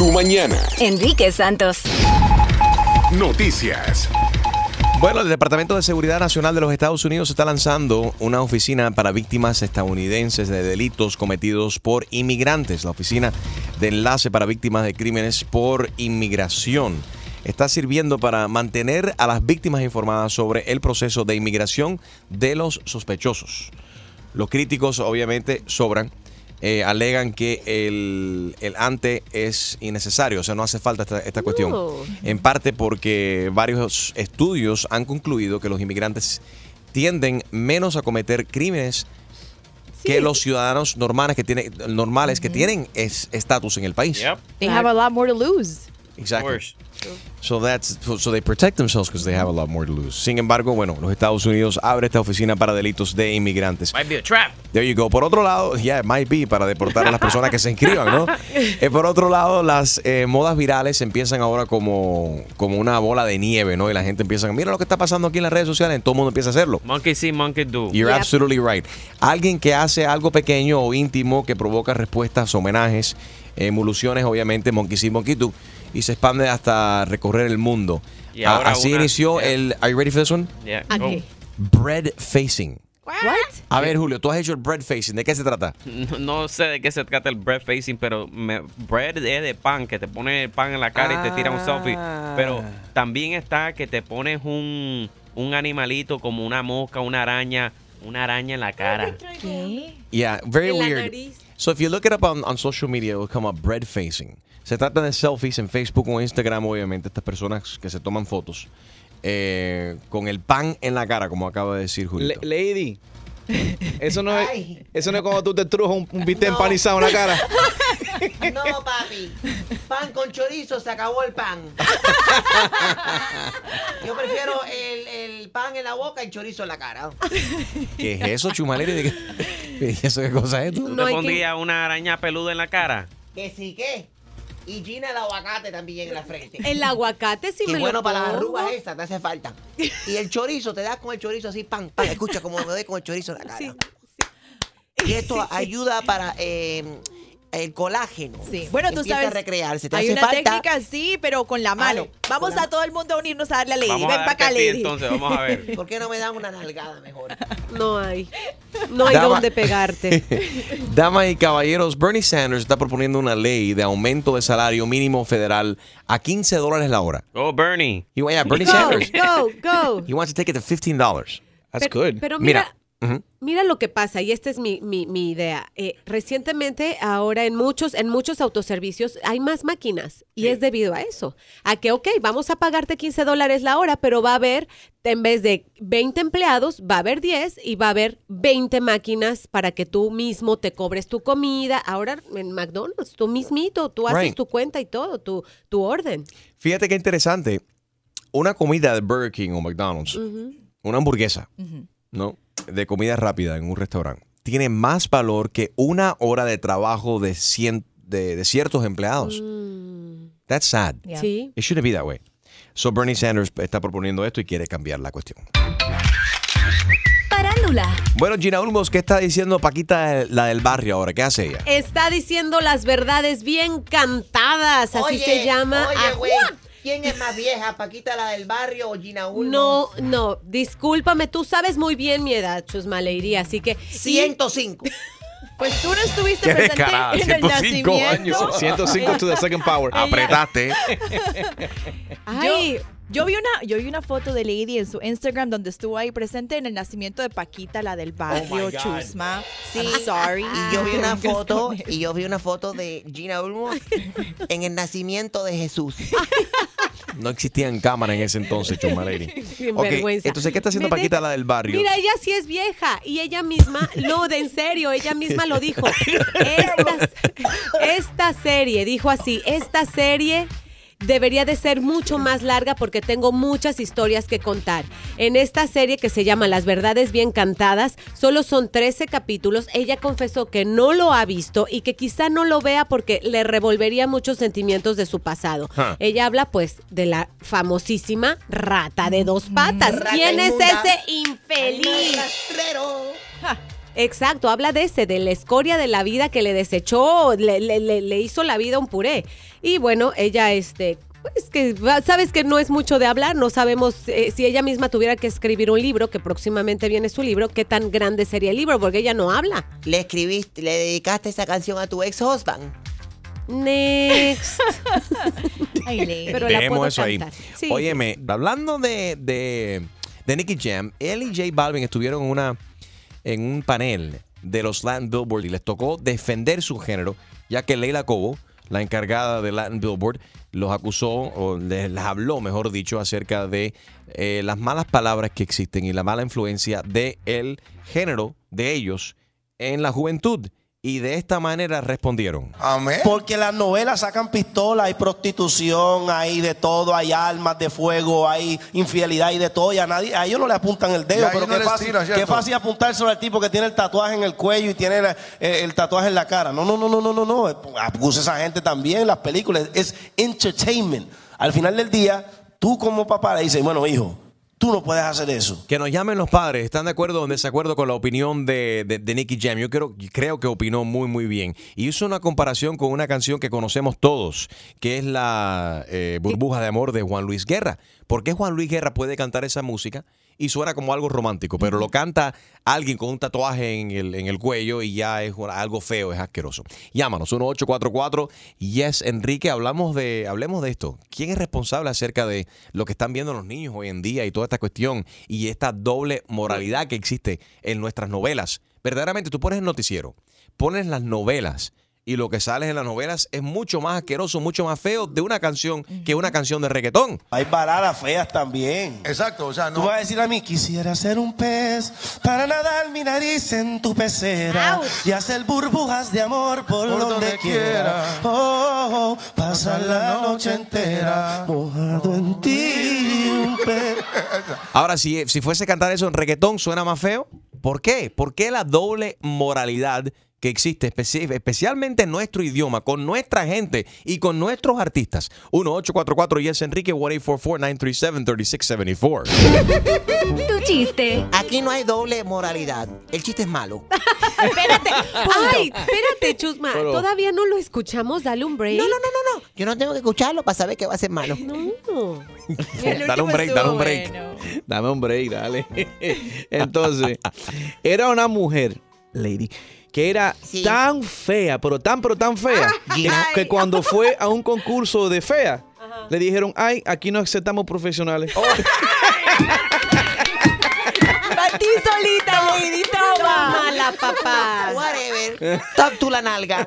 tu mañana. Enrique Santos. Noticias. Bueno, el Departamento de Seguridad Nacional de los Estados Unidos está lanzando una oficina para víctimas estadounidenses de delitos cometidos por inmigrantes. La oficina de enlace para víctimas de crímenes por inmigración está sirviendo para mantener a las víctimas informadas sobre el proceso de inmigración de los sospechosos. Los críticos obviamente sobran. Eh, alegan que el, el ante es innecesario, o sea, no hace falta esta, esta cuestión. En parte porque varios estudios han concluido que los inmigrantes tienden menos a cometer crímenes que los ciudadanos normales que tienen normales que tienen es- estatus en el país. They have a lot more to lose. Exactly. So that's so- they protect themselves because they have a lot more to lose. Sin embargo, bueno, los Estados Unidos abre esta oficina para delitos de inmigrantes. Might be a trap. There you go. Por otro lado, yeah, it might be para deportar a las personas que se inscriban, ¿no? Eh, por otro lado, las eh, modas virales empiezan ahora como, como una bola de nieve, ¿no? Y la gente empieza, mira lo que está pasando aquí en las redes sociales, todo el mundo empieza a hacerlo. Monkey see, monkey do. You're absolutely right. Alguien que hace algo pequeño o íntimo que provoca respuestas, homenajes, emulaciones, obviamente, monkey see, monkey do, y se expande hasta recorrer el mundo. Y Ah, ahora así una- inició yeah. el. Are you ready for this one? Yeah. Bread facing. What? A ver, Julio, tú has hecho el bread facing. ¿De qué se trata? No, no sé de qué se trata el bread facing, pero me- bread es de pan, que te pone el pan en la cara y te tira un selfie. Pero también está que te pones un, un animalito como una mosca, una araña, una araña en la cara. ¿Qué? Yeah, very En la weird. nariz. So if you look it up on, on social media, it will come up bread facing. Se trata de selfies en Facebook o Instagram, obviamente, estas personas que se toman fotos eh, con el pan en la cara, como acaba de decir Julio. Lady. Eso no, es, eso no es cuando tú te trujas un, un bistec empanizado en la cara. No, papi. Pan con chorizo, se acabó el pan. Yo prefiero el, el pan en la boca y el chorizo en la cara. ¿Qué es eso, ¿Y eso qué cosa es? ¿Tú? No te que- pondrías una araña peluda en la cara? Que sí, ¿qué? Y Gina el aguacate también en la frente. El aguacate sí Qué me bueno lo para las arrugas esas, te hace falta. Y el chorizo, te das con el chorizo así, pan, pan. Escucha cómo me doy con el chorizo en la cara. Sí, Y esto ayuda para eh, el colágeno. Sí. Bueno, tú sabes. a recrearse. Te hay hace una falta. técnica, sí, pero con la mano. Vamos a todo el mundo a unirnos a darle a Lady. Vamos Ven a para acá, Lady. entonces, vamos a ver. ¿Por qué no me dan una nalgada mejor? No hay. No hay Dama- dónde pegarte. Damas y caballeros, Bernie Sanders está proponiendo una ley de aumento de salario mínimo federal a 15 dólares la hora. Oh, Bernie. Y vaya, Bernie Go, Sanders, go, go. he wants to take it to 15 dollars. That's pero, good. Pero mira, Mira, mira lo que pasa, y esta es mi, mi- mi idea. Eh, recientemente, ahora en muchos, en muchos autoservicios hay más máquinas, y es debido a eso. A que, ok, vamos a pagarte 15 dólares la hora, pero va a haber, en vez de 20 empleados, va a haber 10 y va a haber 20 máquinas para que tú mismo te cobres tu comida. Ahora en McDonald's, tú mismito, tú haces Right. tu cuenta y todo, tu, tu orden. Fíjate qué interesante. Una comida de Burger King o McDonald's, una hamburguesa, ¿no? De comida rápida en un restaurante, tiene más valor que una hora de trabajo de, cien- de, de ciertos empleados. That's sad. Yeah. Sí. It shouldn't be that way. So Bernie Sanders está proponiendo esto y quiere cambiar la cuestión. Parándula. Bueno, Gina Ulmos, ¿qué está diciendo Paquita, la del barrio ahora? ¿Qué hace ella? Está diciendo las verdades bien cantadas, así Oye, se llama. Oye. ¿Quién es más vieja, Paquita la del barrio o Gina Ulmos? No, no, discúlpame, tú sabes muy bien mi edad, Chusma Lady, así que... 105. Pues tú no estuviste Qué presente descarada, en el 105 nacimiento. años. 105 to the second power. Apretaste. Ay, Yo vi una, yo vi una foto de Lady en su Instagram donde estuvo ahí presente en el nacimiento de Paquita, la del barrio Chusma. Sí, sorry. Y yo vi una foto, y yo vi una foto de Gina Ulmos en el nacimiento de Jesús. No existían cámaras en ese entonces, Chuma Lady. Sin Ok, vergüenza. entonces, ¿qué está haciendo Paquita, la del barrio? Mira, ella sí es vieja y ella misma, no, de en serio, ella misma lo dijo. Esta, esta serie, dijo así, esta serie debería de ser mucho más larga porque tengo muchas historias que contar. En esta serie que se llama Las Verdades Bien Cantadas, solo son 13 capítulos. Ella confesó que no lo ha visto y que quizá no lo vea porque le revolvería muchos sentimientos de su pasado. Huh. Ella habla pues de la famosísima rata de dos patas. Rata ¿Quién es ese infeliz? Rastrero. Exacto, habla de ese, de la escoria de la vida que le desechó, le, le- le- le hizo la vida un puré. Y bueno, ella, este, pues que va- sabes que no es mucho de hablar, no sabemos eh, si ella misma tuviera que escribir un libro, que próximamente viene su libro, qué tan grande sería el libro, porque ella no habla. Le escribiste, le dedicaste esa canción a tu ex husband. Next. Ay. Pero la puedo eso ahí. Sí, Óyeme, hablando de, de, de Nicky Jam, él y J Balvin estuvieron en, una, en un panel de los Latin Billboard y les tocó defender su género, ya que Leila Cobo, la encargada de Latin Billboard, los acusó, o les, habló, mejor dicho, acerca de eh, las malas palabras que existen y la mala influencia del el género de ellos en la juventud. Y de esta manera respondieron. Amén. Porque las novelas sacan pistolas, hay prostitución, hay de todo, hay armas de fuego, hay infidelidad y de todo. Y a nadie, a ellos no le apuntan el dedo, pero no qué fácil, ¿cierto? qué fácil apuntárselo al tipo que tiene el tatuaje en el cuello y tiene la- eh, el tatuaje en la cara. No, no, no, no, no, no, no. Acusa a esa gente también las películas. Es entertainment. Al final del día, tú como papá le dices, bueno, hijo, tú no puedes hacer eso. Que nos llamen los padres. ¿Están de acuerdo o en desacuerdo con la opinión de, de, Nicky Jam? Yo creo, creo que opinó muy, muy bien. Y hizo una comparación con una canción que conocemos todos, que es la eh, Burbuja de Amor de Juan Luis Guerra. ¿Por qué Juan Luis Guerra puede cantar esa música y suena como algo romántico? Pero lo canta alguien con un tatuaje en el, en el cuello y ya es algo feo, es asqueroso. Llámanos, 1844 Yes Enrique. Hablamos de, hablemos de esto. ¿Quién es responsable acerca de lo que están viendo los niños hoy en día y toda esta cuestión y esta doble moralidad que existe en nuestras novelas? Verdaderamente, tú pones el noticiero, pones las novelas y lo que sale en las novelas es mucho más asqueroso, mucho más feo de una canción que una canción de reggaetón. Hay baladas feas también. Exacto, o sea, Tú no. vas a decir a mí, quisiera ser un pez para nadar mi nariz en tu pecera y hacer burbujas de amor por, Por donde, donde quiera. quiera. Oh, oh, oh, pasar la noche entera mojado en ti un pez. Ahora, si, si fuese a cantar eso en reggaetón, ¿suena más feo? ¿Por qué? ¿Por qué la doble moralidad que existe especi- especialmente en nuestro idioma, con nuestra gente y con nuestros artistas? 1-844 Yes Enrique, 1-844-937-3674. Tu chiste. Aquí no hay doble moralidad. El chiste es malo. Espérate. Ay, espérate, Chusma. Pero- Todavía no lo escuchamos. Dale un break. No, no, no, no, no. Yo no tengo que escucharlo para saber que va a ser malo. No. Dale un break, dale un break. bueno. Dame un break, dale. Entonces, era una mujer, lady, que era Sí. tan fea, pero tan, pero tan fea, que, Gina. que cuando fue a un concurso de fea, le dijeron, ay, aquí no aceptamos profesionales. Para ti solita, Lady, toma. Mala, papá. Whatever. Talk to la nalga.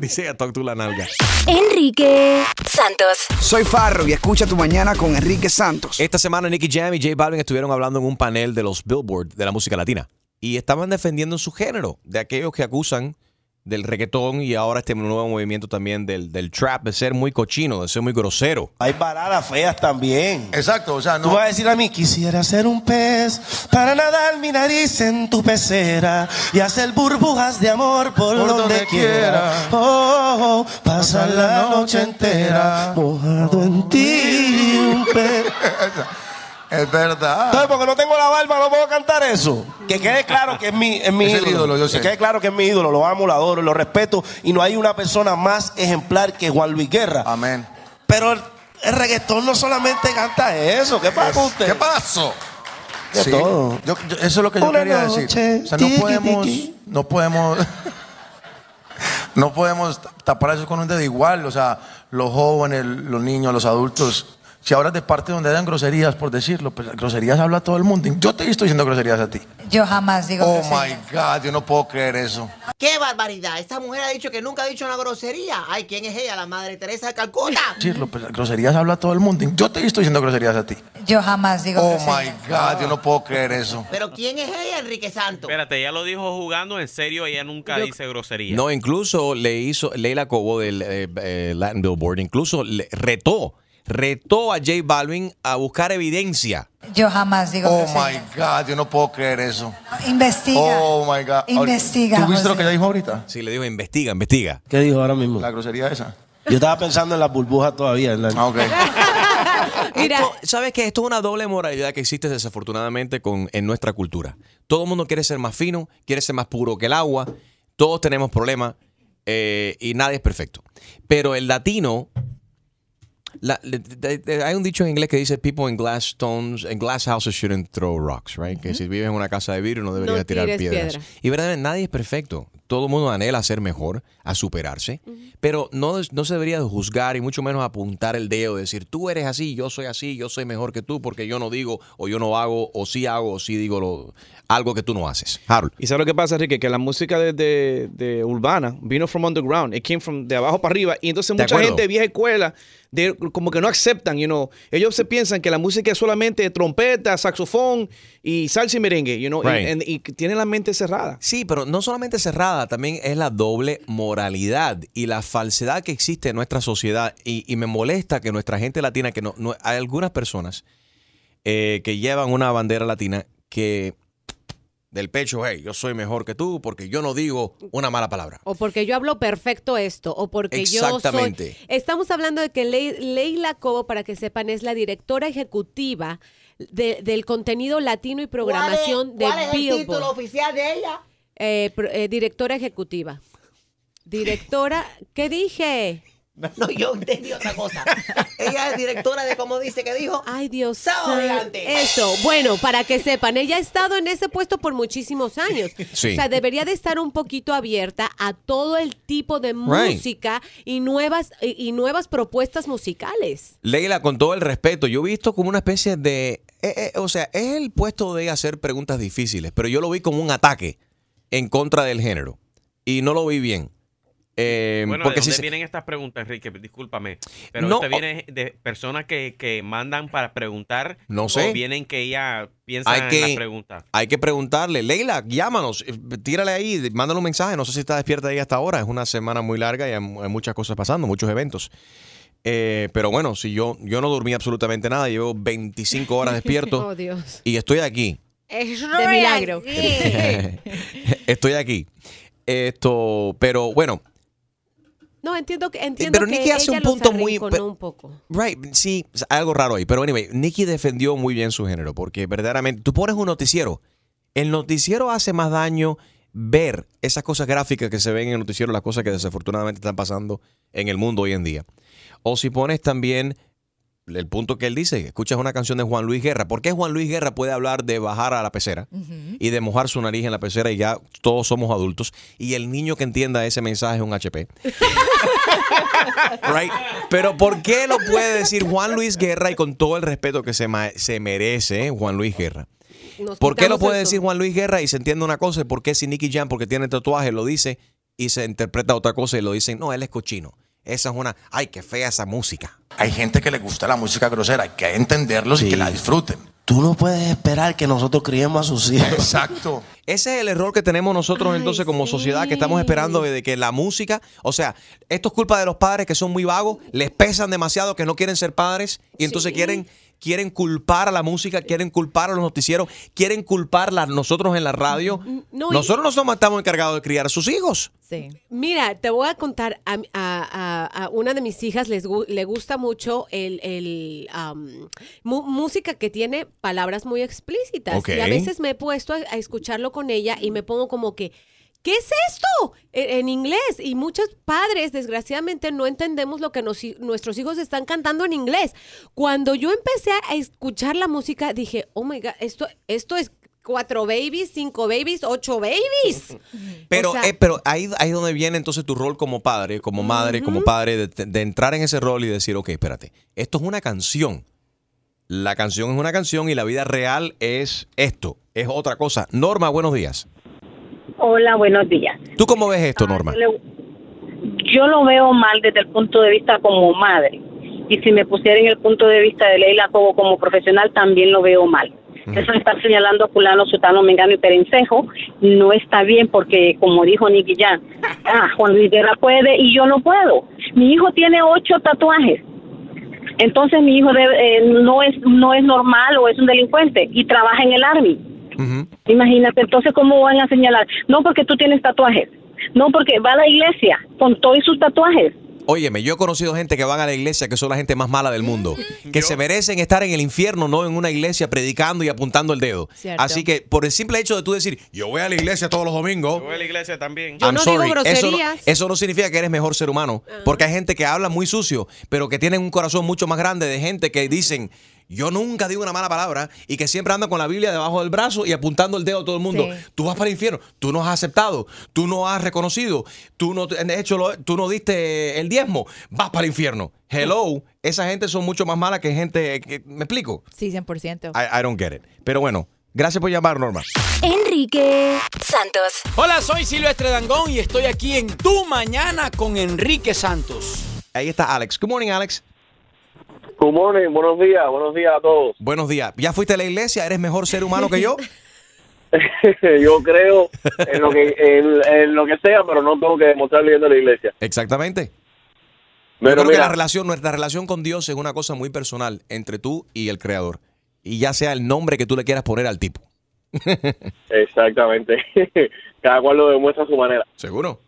Dice a Talk to la nalga. Enrique Santos. Soy Farro y escucha tu mañana con Enrique Santos. Esta semana Nicky Jam y J Balvin estuvieron hablando en un panel de los Billboard de la música latina y estaban defendiendo su género, de aquellos que acusan del reggaetón y ahora este nuevo movimiento también del, del trap, de ser muy cochino, de ser muy grosero. Hay baladas feas también. Exacto, o sea, Tú no. vas a decir a mí, quisiera ser un pez para nadar mi nariz en tu pecera y hacer burbujas de amor por, Por donde, donde quiera. quiera. Oh, oh, oh, pasar la noche entera mojado en ti un pez. Es verdad. Entonces, porque no tengo la barba, no puedo cantar eso. Que quede claro que es mi, es mi Es ídolo. ídolo, yo sé. Que quede claro que es mi ídolo. Lo amo, lo adoro, lo respeto. Y no hay una persona más ejemplar que Juan Luis Guerra. Amén. Pero el, el reggaetón no solamente canta eso. ¿Qué pasa con usted? ¿Qué pasó? De todo. Yo- yo- eso es lo que yo Una quería noche, decir. O sea, no tiki, podemos, tiki. no podemos, no podemos tapar eso con un dedo igual. O sea, los jóvenes, los niños, los adultos. Si hablas de parte donde hayan groserías, por decirlo, pues groserías habla todo el mundo. Yo te visto diciendo groserías a ti. Yo jamás digo Oh grosería. my God, yo no puedo creer eso. ¡Qué barbaridad! Esta mujer ha dicho que nunca ha dicho una grosería. Ay, ¿quién es ella? La madre Teresa de Calcuta. Decirlo, pues groserías habla todo el mundo. Yo te visto diciendo groserías a ti. Yo jamás digo Oh my God, yo no puedo creer eso. Pero ¿quién es ella, Enrique Santo? Espérate, ella lo dijo jugando en serio, ella nunca dice grosería. No, incluso le hizo Leila Cobo del eh, eh, Latin Billboard, incluso le retó, retó a J Balvin a buscar evidencia. Yo jamás digo Oh my God, yo no puedo creer eso. Investiga. Oh my God. Investiga, ¿Tú viste lo que ella dijo ahorita? Sí, le dijo, investiga, investiga. ¿Qué dijo ahora mismo? La grosería esa. Yo estaba pensando en las burbujas todavía. en la- Ah, ok. Esto, ¿Sabes qué? Esto es una doble moralidad que existe desafortunadamente con, en nuestra cultura. Todo el mundo quiere ser más fino, quiere ser más puro que el agua. Todos tenemos problemas eh, y nadie es perfecto. Pero el latino, la- de- de- de- hay un dicho en inglés que dice people in glass stones, in glass houses shouldn't throw rocks, right? Que si vives en una casa de vidrio no deberías No tirar piedras. piedra. Y verdaderamente nadie es perfecto. Todo el mundo anhela a ser mejor, a superarse, pero no, no se debería de juzgar y mucho menos apuntar el dedo, decir tú eres así, yo soy así, yo soy mejor que tú porque yo no digo o yo no hago o sí hago o sí digo lo- algo que tú no haces. Harold. ¿Y sabes lo que pasa, Enrique? Que la música de, de- de urbana vino from underground. It came from de abajo para arriba. Y entonces mucha gente de vieja escuela de, como que no aceptan, you know. Ellos se piensan que la música es solamente trompeta, saxofón y salsa y merengue, you know. y- and- y, tienen la mente cerrada. Sí, pero no solamente cerrada, también es la doble moralidad y la falsedad que existe en nuestra sociedad. Y, y me molesta que nuestra gente latina, que no, no- hay algunas personas eh, que llevan una bandera latina que del pecho, hey, yo soy mejor que tú porque yo no digo una mala palabra. O porque yo hablo perfecto esto, o porque yo soy... Exactamente. Estamos hablando de que Lei- Leila Cobo, para que sepan, es la directora ejecutiva de- del contenido latino y programación ¿Cuál es, de cuál es el Billboard. título oficial de ella? Eh, eh, directora ejecutiva. Directora, ¿qué dije? No, yo entendí otra cosa. ella es directora de, ¿cómo dice que dijo? Ay, Dios Sábado. Eso, bueno, para que sepan, ella ha estado en ese puesto por muchísimos años. Sí. O sea, debería de estar un poquito abierta a todo el tipo de Right. música y nuevas y, y nuevas propuestas musicales. Leila, con todo el respeto, yo he visto como una especie de... eh, eh, o sea, es el puesto de hacer preguntas difíciles, pero yo lo vi como un ataque en contra del género. Y no lo vi bien. Eh, Bueno, porque ¿de si dónde se- vienen estas preguntas, Enrique? Discúlpame. Pero No, ¿este viene de personas que, que mandan para preguntar? No sé. ¿O vienen que ella piensa hay en la pregunta? hay que preguntarle. Leila, llámanos, eh, tírale ahí, mándale un mensaje. No sé si está despierta ahí hasta ahora. Es una semana muy larga y hay, hay muchas cosas pasando, muchos eventos. Eh, pero bueno, si yo, yo no dormí absolutamente nada, llevo 25 horas despierto Oh, Dios. y estoy aquí. De milagro. estoy aquí. Esto, pero bueno, No, entiendo que entiendo pero que Nicky hace ella un punto muy- pero- un poco. Right, sí, hay algo raro ahí. Pero anyway, Nicky defendió muy bien su género porque verdaderamente tú pones un noticiero. El noticiero hace más daño ver esas cosas gráficas que se ven en el noticiero, las cosas que desafortunadamente están pasando en el mundo hoy en día. O si pones también el punto que él dice, escuchas una canción de Juan Luis Guerra. ¿Por qué Juan Luis Guerra puede hablar de bajar a la pecera y de mojar su nariz en la pecera y ya todos somos adultos? Y el niño que entienda ese mensaje es un HP. Right. Pero ¿por qué lo puede decir Juan Luis Guerra y con todo el respeto que se, se merece Juan Luis Guerra? Nos ¿Por qué lo puede decir. Juan Luis Guerra y se entiende una cosa? ¿Y por qué si Nicky Jam, porque tiene tatuaje, lo dice y se interpreta otra cosa y lo dicen, no, él es cochino? Esa es una, ay, qué fea esa música. Hay gente que le gusta la música grosera, hay que entenderlos y que la disfruten. Tú no puedes esperar que nosotros criemos a sus hijos. Exacto. Ese es el error que tenemos nosotros entonces como sociedad, que estamos esperando de que la música, o sea, esto es culpa de los padres que son muy vagos, les pesan demasiado, que no quieren ser padres y entonces Sí. quieren quieren culpar a la música, quieren culpar a los noticieros, quieren culparla a nosotros en la radio. no, y- nosotros no estamos encargados de criar a sus hijos. Sí. Mira, te voy a contar, a, a- a- a una de mis hijas les le gusta mucho el, el, mu- música que tiene palabras muy explícitas. Y a veces me he puesto a, a escucharlo con ella y me pongo como que, ¿qué es esto? En, en inglés. Y muchos padres, desgraciadamente, no entendemos lo que nos- nuestros hijos están cantando en inglés. Cuando yo empecé a escuchar la música, dije, oh my God, esto, esto es cuatro babies, cinco babies, ocho babies. Pero, O sea- eh, pero ahí, ahí es donde viene entonces tu rol como padre, como madre, como padre, de, de entrar en ese rol y decir, ok, espérate, esto es una canción. La canción es una canción y la vida real es esto, es otra cosa. Norma, buenos días. Hola, buenos días. ¿Tú cómo ves esto, Norma? Yo, le- yo lo veo mal desde el punto de vista como madre. Y si me pusiera en el punto de vista de Leila como, como profesional, también lo veo mal. Eso de estar señalando a fulano, sutano, mengano y perencejo no está bien porque, como dijo Nicky Jan, ah, Juan Luis Guerra puede y yo no puedo. Mi hijo tiene ocho tatuajes. Entonces mi hijo debe- eh, no es no es normal o es un delincuente y trabaja en el army. Imagínate, entonces, ¿cómo van a señalar? No porque tú tienes tatuajes, no porque va a la iglesia con todos sus tatuajes. Óyeme, yo he conocido gente que van a la iglesia que son la gente más mala del mundo, que se merecen estar en el infierno, no en una iglesia predicando y apuntando el dedo. Cierto. Así que por el simple hecho de tú decir, yo voy a la iglesia todos los domingos, Yo voy a la iglesia también. I'm sorry, Eso no, eso no significa que eres mejor ser humano. Porque hay gente que habla muy sucio, pero que tienen un corazón mucho más grande de gente que dicen. Yo nunca digo una mala palabra y que siempre andan con la Biblia debajo del brazo y apuntando el dedo a todo el mundo. Sí. Tú vas para el infierno, tú no has aceptado, tú no has reconocido, tú no de hecho lo- tú no diste el diezmo, vas para el infierno. Hello, esa gente son mucho más mala que gente que me explico. Sí, 100%. I, I don't get it. Pero bueno, gracias por llamar, Norma. Enrique Santos. Hola, soy Silvestre Dangón y estoy aquí en Tu Mañana con Enrique Santos. Ahí está Alex. Good morning, Alex. Good morning, buenos días, buenos días a todos. Buenos días. ¿Ya fuiste a la iglesia? ¿Eres mejor ser humano que yo? Yo creo en lo que en, en lo que sea, pero no tengo que demostrar yendo a la iglesia. Exactamente. Pero Yo creo que la relación, nuestra relación con Dios es una cosa muy personal entre tú y el Creador. Y ya sea el nombre que tú le quieras poner al tipo. Exactamente. Cada cual lo demuestra a su manera. Seguro.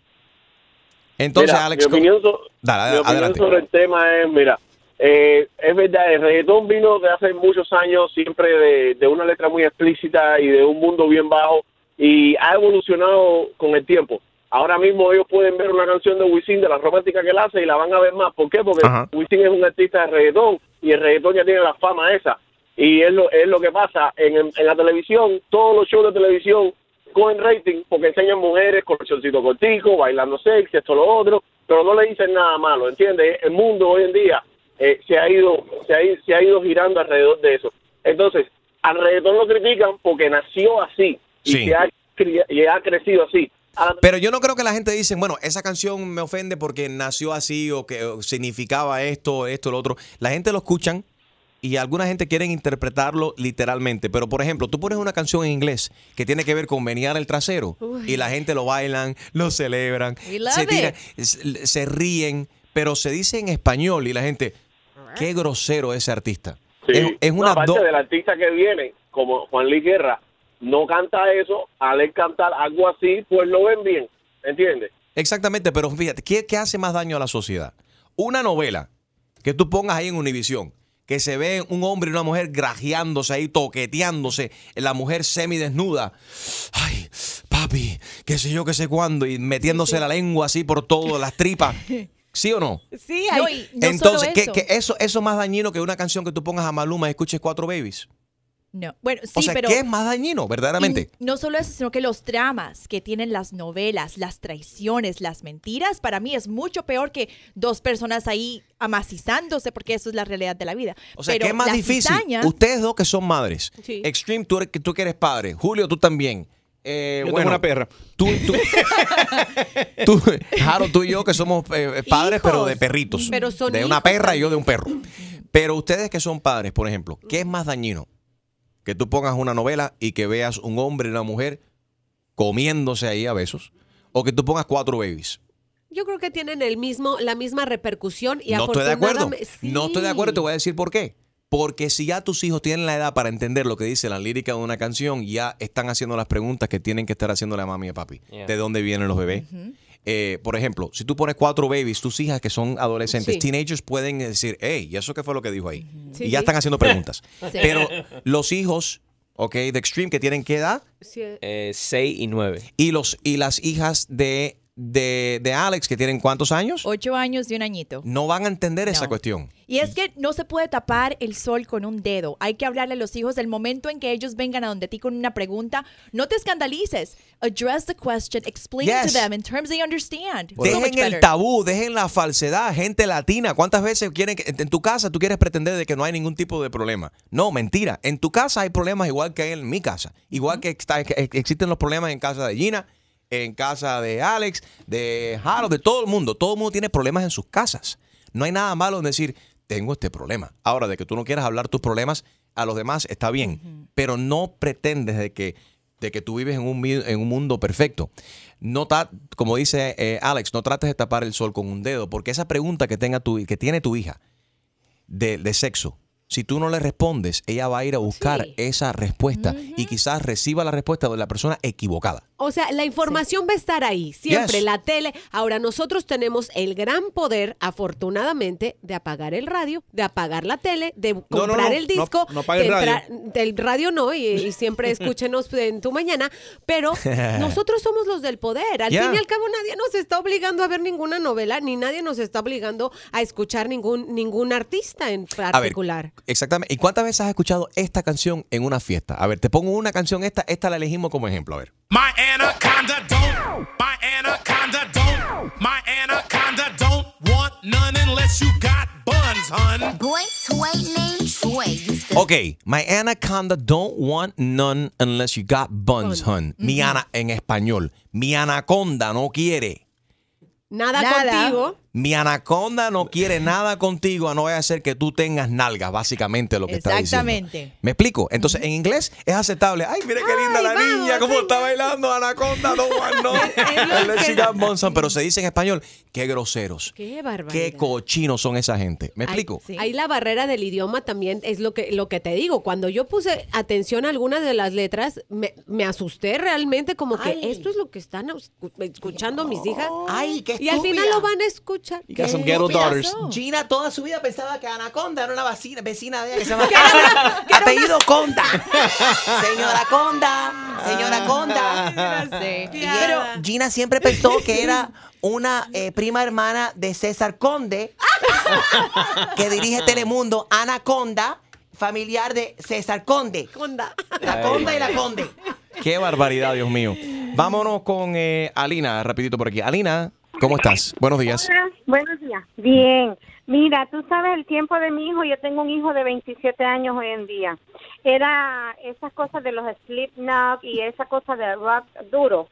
Entonces, Mira, Alex, mi opinión, so- Dale, mi opinión sobre el tema es, mira, eh, es verdad, el reggaetón vino de hace muchos años siempre de, de una letra muy explícita y de un mundo bien bajo y ha evolucionado con el tiempo. Ahora mismo ellos pueden ver una canción de Wisin de la romántica que él hace y la van a ver más. ¿Por qué? Porque Ajá. Wisin es un artista de reggaetón y el reggaetón ya tiene la fama esa. Y es lo, es lo que pasa en, en la televisión, todos los shows de televisión cogen rating porque enseñan mujeres con shortcito cortico, bailando sexy, esto, lo otro, pero no le dicen nada malo, ¿entiendes? El mundo hoy en día eh, se ha ido se ha, se ha ido girando alrededor de eso. Entonces, al reggaetón lo critican porque nació así y, Sí. se ha, y ha crecido así. A la- Pero yo no creo que la gente dice, bueno, esa canción me ofende porque nació así o que significaba esto, esto, lo otro. La gente lo escuchan y alguna gente quieren interpretarlo literalmente. Pero, por ejemplo, tú pones una canción en inglés que tiene que ver con menear el trasero Uy. y la gente lo bailan, lo celebran, se, tiran, se ríen, pero se dice en español y la gente, qué grosero ese artista. Sí. Es, es No, una aparte do- del artista que viene, como Juan Luis Guerra, no canta eso, al él cantar algo así, pues lo ven bien, ¿entiendes? Exactamente, pero fíjate, ¿qué, qué hace más daño a la sociedad? Una novela que tú pongas ahí en Univisión, que se ve un hombre y una mujer grajeándose ahí, toqueteándose, la mujer semidesnuda. Ay, papi, qué sé yo, qué sé cuándo, y metiéndose la lengua así por todo, las tripas. ¿Sí o no? Sí, hay, no, y no Entonces, solo ¿qué- eso. qué- eso, eso es más dañino que una canción que tú pongas a Maluma y escuches cuatro babies. No. Bueno, sí, o sea, pero ¿qué es más dañino, verdaderamente? No solo eso, sino que los dramas que tienen las novelas, las traiciones, las mentiras, para mí es mucho peor que dos personas ahí amacizándose, porque eso es la realidad de la vida. O sea, Pero ¿qué es más difícil? cizaña- Ustedes dos que son madres. Sí. Extreme, tú, eres- tú que eres padre. Julio, tú también. Eh, Yo tengo una perra. Tú, tú, tú, Jaro, tú y yo que somos eh, padres, Hijos. pero de perritos. Pero son de una perra y yo de un perro. Pero ustedes que son padres, por ejemplo, ¿qué es más dañino? Que tú pongas una novela y que veas un hombre y una mujer comiéndose ahí a besos. O que tú pongas cuatro babies. Yo creo que tienen el mismo, la misma repercusión y No estoy de acuerdo. No estoy de acuerdo, te voy a decir por qué. Porque si ya tus hijos tienen la edad para entender lo que dice la lírica de una canción, ya están haciendo las preguntas que tienen que estar haciendo la mami y papi. Yeah. ¿De dónde vienen los bebés? Eh, por ejemplo, si tú pones cuatro babies, tus hijas que son adolescentes, Sí. teenagers, pueden decir, hey, ¿y eso qué fue lo que dijo ahí? Sí. Y ya están haciendo preguntas. Sí. Pero los hijos, ok, de Extreme, que tienen qué edad? Eh, 6 y 9. Y, los, y las hijas de, de, de Alex, que tienen cuántos años? Ocho años y un añito. No van a entender esa cuestión. Y es que no se puede tapar el sol con un dedo. Hay que hablarle a los hijos del momento en que ellos vengan a donde ti con una pregunta. No te escandalices. Address the question. Explain Yes. to them in terms they understand. Dejen el tabú, dejen la falsedad, gente latina. ¿Cuántas veces quieren que en tu casa tú quieres pretender de que no hay ningún tipo de problema? No, mentira. En tu casa hay problemas igual que en mi casa. Igual que, está- que existen los problemas en casa de Gina, en casa de Alex, de Harold, de todo el mundo. Todo el mundo tiene problemas en sus casas. No hay nada malo en decir, tengo este problema. Ahora, de que tú no quieras hablar tus problemas a los demás está bien, pero no pretendes de que, de que tú vives en un, en un mundo perfecto. No ta- como dice eh, Alex, no trates de tapar el sol con un dedo, porque esa pregunta que, tenga tu, que tiene tu hija de, de sexo, si tú no le respondes, ella va a ir a buscar esa respuesta y quizás reciba la respuesta de la persona equivocada. O sea, la información va a estar ahí, siempre, Yes. la tele. Ahora, nosotros tenemos el gran poder, afortunadamente, de apagar el radio, de apagar la tele, de no, comprar no, el disco. no, no apague de el radio. Del radio no, y, y siempre escúchenos en tu mañana. Pero nosotros somos los del poder. Al Yeah. fin y al cabo, nadie nos está obligando a ver ninguna novela, ni nadie nos está obligando a escuchar ningún, ningún artista en A ver, particular. exactamente. ¿Y cuántas veces has escuchado esta canción en una fiesta? A ver, te pongo una canción, esta, esta la elegimos como ejemplo. A ver. My anaconda don't, my anaconda don't, my anaconda don't want none unless you got buns, hun. Boy, toy named Troy. Ok, my anaconda don't want none unless you got buns, hun. Mi ana en español. Mi anaconda no quiere. Nada, Nada. contigo. Mi anaconda no quiere nada contigo a no vaya a ser que tú tengas nalgas, básicamente lo que está diciendo. Exactamente. ¿Me explico? Entonces, en inglés es aceptable. Ay, mire qué linda Ay, la vamos, niña, cómo sí. está bailando Anaconda, no one, no. Hun. Pero se dice en español, qué groseros, Qué barbaridad. qué cochinos son esa gente. ¿Me Ahí- explico? Ahí la barrera del idioma también es lo que, lo que te digo. Cuando yo puse atención a algunas de las letras, me, me asusté realmente como que Ay. esto es lo que están escu- escuchando mis hijas. Ay, qué y al final estúpida. lo van a escuchar. You got some ghetto daughters. Gina toda su vida pensaba que Anaconda era una vecina, vecina de ella que se llama apellido Conda. Señora Conda, señora Conda. Sí. Y ella- Gina siempre pensó que era una eh, prima hermana de César Conde, que dirige Telemundo, Anaconda, familiar de César Conde. Conda. La Conda y la Conde. Qué barbaridad, Dios mío. Vámonos con eh, Alina, rapidito por aquí. Alina, ¿cómo estás? Buenos días. Hola, buenos días. Bien. Mira, tú sabes el tiempo de mi hijo. Yo tengo un hijo de 27 años hoy en día. Era esas cosas de los Slipknot y esa cosa de rock duro.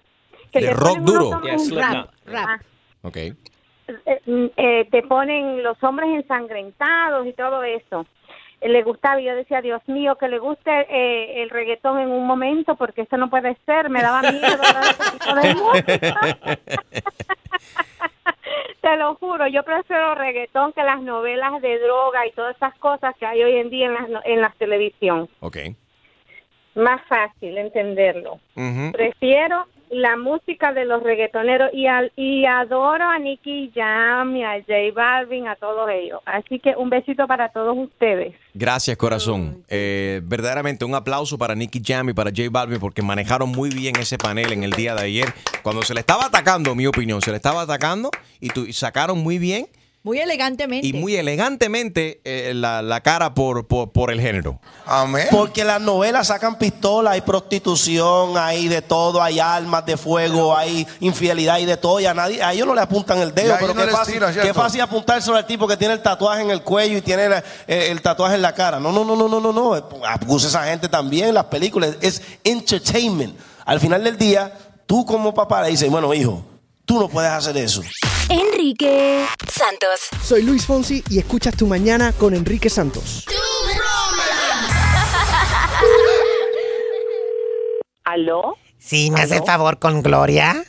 ¿De le rock duro? Yeah, rap. Ah, Ok. eh, eh, te ponen los hombres ensangrentados y todo eso. Le gustaba y yo decía, Dios mío, que le guste eh, el reggaetón en un momento porque eso no puede ser, me daba miedo. Te lo juro, yo prefiero reggaetón que las novelas de droga y todas esas cosas que hay hoy en día en la, en la televisión. Ok. Más fácil entenderlo. Prefiero la música de los reggaetoneros y, al, y adoro a Nicky Jam y a J Balvin, a todos ellos. Así que un besito para todos ustedes. Gracias, corazón. Eh, verdaderamente un aplauso para Nicky Jam y para J Balvin porque manejaron muy bien ese panel en el día de ayer. Cuando se le estaba atacando, mi opinión, se le estaba atacando y, tu- y sacaron muy bien Muy elegantemente. y muy elegantemente eh, la, la cara por, por, por el género. Amén. Porque las novelas sacan pistolas, hay prostitución, hay de todo, hay armas de fuego, hay infidelidad y de todo. Y a, nadie, a ellos no le apuntan el dedo, pero no qué fácil, tira, qué fácil apuntárselo al tipo que tiene el tatuaje en el cuello y tiene eh, el tatuaje en la cara. No, no, no, no, no, no, no. Abusa esa gente también, las películas. Es entertainment. Al final del día, tú como papá le dices, bueno, hijo, tú no puedes hacer eso. Enrique Santos. Soy Luis Fonsi y escuchas Tu Mañana con Enrique Santos. ¿Aló? Sí, ¿me hace ¿Aló? favor con Gloria?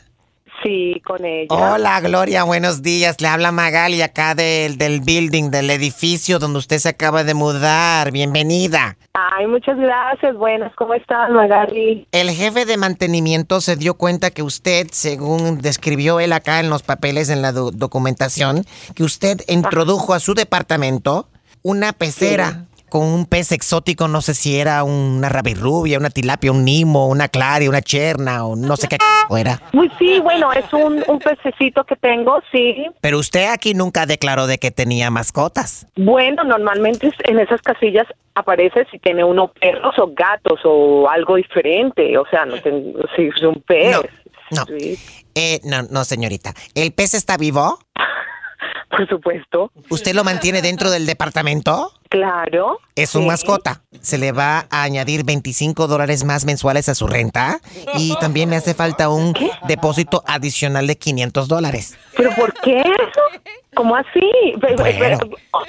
Sí, con ella. Hola, Gloria, buenos días. Le habla Magali acá del, del building, del edificio donde usted se acaba de mudar. Bienvenida. Ay, muchas gracias. Buenas, ¿cómo estás, Magali? El jefe de mantenimiento se dio cuenta que usted, según describió él acá en los papeles, en la do- documentación, que usted introdujo a su departamento una pecera con un pez exótico, no sé si era una rabirrubia, una tilapia, un nimo, una claria, una cherna o no sé qué era. Uy, sí, bueno, es un, un pececito que tengo, sí. Pero usted aquí nunca declaró de que tenía mascotas. Bueno, normalmente en esas casillas aparece si tiene uno perros o gatos o algo diferente. O sea, no si es un pez. No. Eh, no, no, señorita. ¿El pez está vivo? Por supuesto. ¿Usted lo mantiene dentro del departamento? Claro. Es su Sí. mascota. Se le va a añadir 25 dólares más mensuales a su renta y también le hace falta un depósito adicional de 500 dólares. ¿Pero por qué eso? ¿Cómo así? Bueno.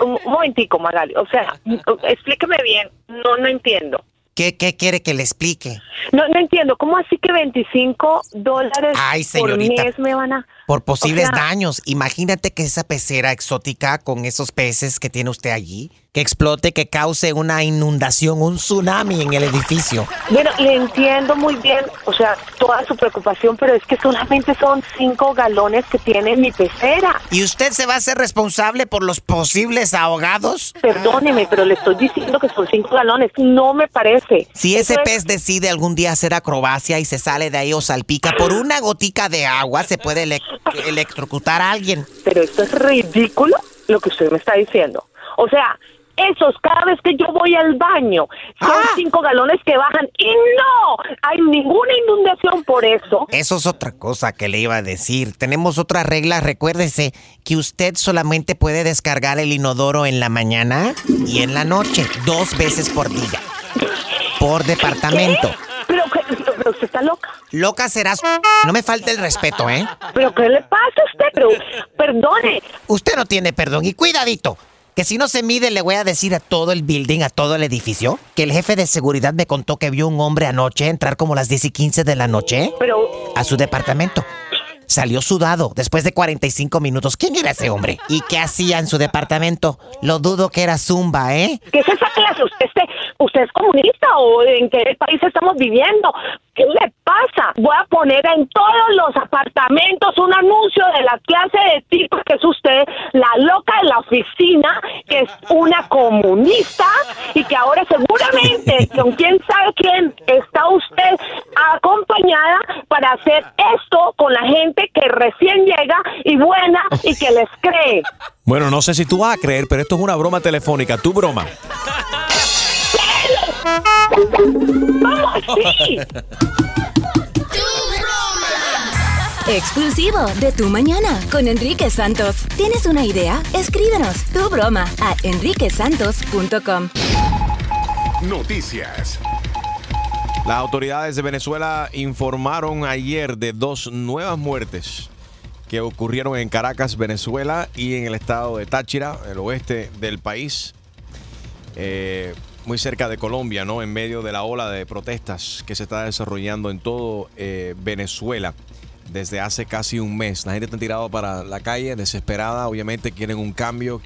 un momentico, Magali. O sea, explíqueme bien. No, no entiendo. ¿Qué, qué quiere que le explique? No, no entiendo. ¿Cómo así que 25 dólares Ay, por mes me van a...? por posibles O sea- daños. Imagínate que esa pecera exótica con esos peces que tiene usted allí, que explote, que cause una inundación, un tsunami en el edificio. Bueno, le entiendo muy bien, o sea, toda su preocupación, pero es que solamente son cinco galones que tiene mi pecera. ¿Y usted se va a hacer responsable por los posibles ahogados? Perdóneme, pero le estoy diciendo que son cinco galones. No me parece. Si ese pez decide algún día hacer acrobacia y se sale de ahí o salpica por una gotica de agua, se puede elec- electrocutar a alguien. Pero esto es ridículo lo que usted me está diciendo. O sea, esos cada vez que yo voy al baño son Ah. cinco galones que bajan y no hay ninguna inundación por eso. Eso es otra cosa que le iba a decir. Tenemos otra regla, recuérdese que usted solamente puede descargar el inodoro en la mañana y en la noche, dos veces por día. Por departamento. Pero, que- pero usted está loca. Loca serás. No me falte el respeto, ¿eh? ¿Pero qué le pasa a usted? Pero, perdone. Usted no tiene perdón. Y cuidadito. Que si no se mide, le voy a decir a todo el building, a todo el edificio, que el jefe de seguridad me contó que vio un hombre anoche entrar como las 10 y 15 de la noche a su departamento. Salió sudado después de 45 minutos. ¿Quién era ese hombre? ¿Y qué hacía en su departamento? Lo dudo que era Zumba, ¿eh? ¿Qué es esa clase? ¿Usted, este- ¿Usted es comunista o en qué país estamos viviendo? ¿Qué le pasa? Voy a poner en todos los apartamentos un anuncio de la clase de tipo que es usted, la loca de la oficina, que es una comunista y que ahora seguramente con quién sabe quién está usted acompañada para hacer esto con la gente que recién llega y buena y que les cree. Bueno, no sé si tú vas a creer, pero esto es una broma telefónica. Tu broma. ¡Vamos, sí! Exclusivo de Tu Mañana con Enrique Santos. ¿Tienes una idea? Escríbenos tu broma a enriquesantos.com. Noticias. Las autoridades de Venezuela informaron ayer de dos nuevas muertes que ocurrieron en Caracas, Venezuela y en el estado de Táchira, el oeste del país, eh, muy cerca de Colombia, ¿no? En medio de la ola de protestas que se está desarrollando en todo eh, Venezuela desde hace casi un mes. La gente está tirada para la calle, desesperada, obviamente quieren un cambio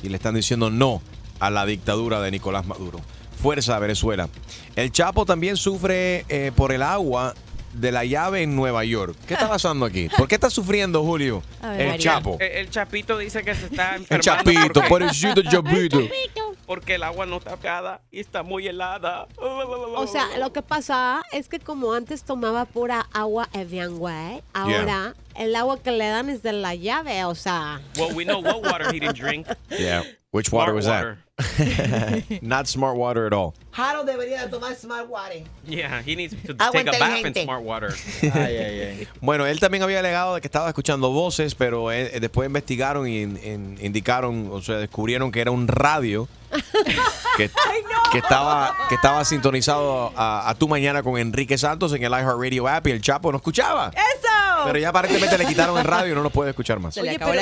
y le están diciendo no a la dictadura de Nicolás Maduro. Fuerza Venezuela. El Chapo también sufre eh, por el agua de la llave en Nueva York. ¿Qué está pasando aquí? ¿Por qué está sufriendo Julio? El Chapo. El, el Chapito dice que se está El enfermando. Chapito, porque- pobrecito Chapito. Porque el agua no está pegada y está muy helada. O sea, lo que pasa es que como antes tomaba pura agua Evian Way, ahora el agua que le dan es de la llave, o sea. Well, we know what water he didn't drink. Yeah. Which water was that? Not smart water at all. Harold debería tomar Smart Water. Yeah, he needs to Agua take a bath in smart water. Bueno, él también había alegado de que estaba escuchando voces, pero eh, después investigaron y in- indicaron, o sea, descubrieron que era un radio que, que estaba, que estaba sintonizado a, a tu mañana con Enrique Santos en el iHeartRadio app y el Chapo no escuchaba. ¡Eso! Pero ya aparentemente le quitaron el radio y no lo puede escuchar más. Oye, pero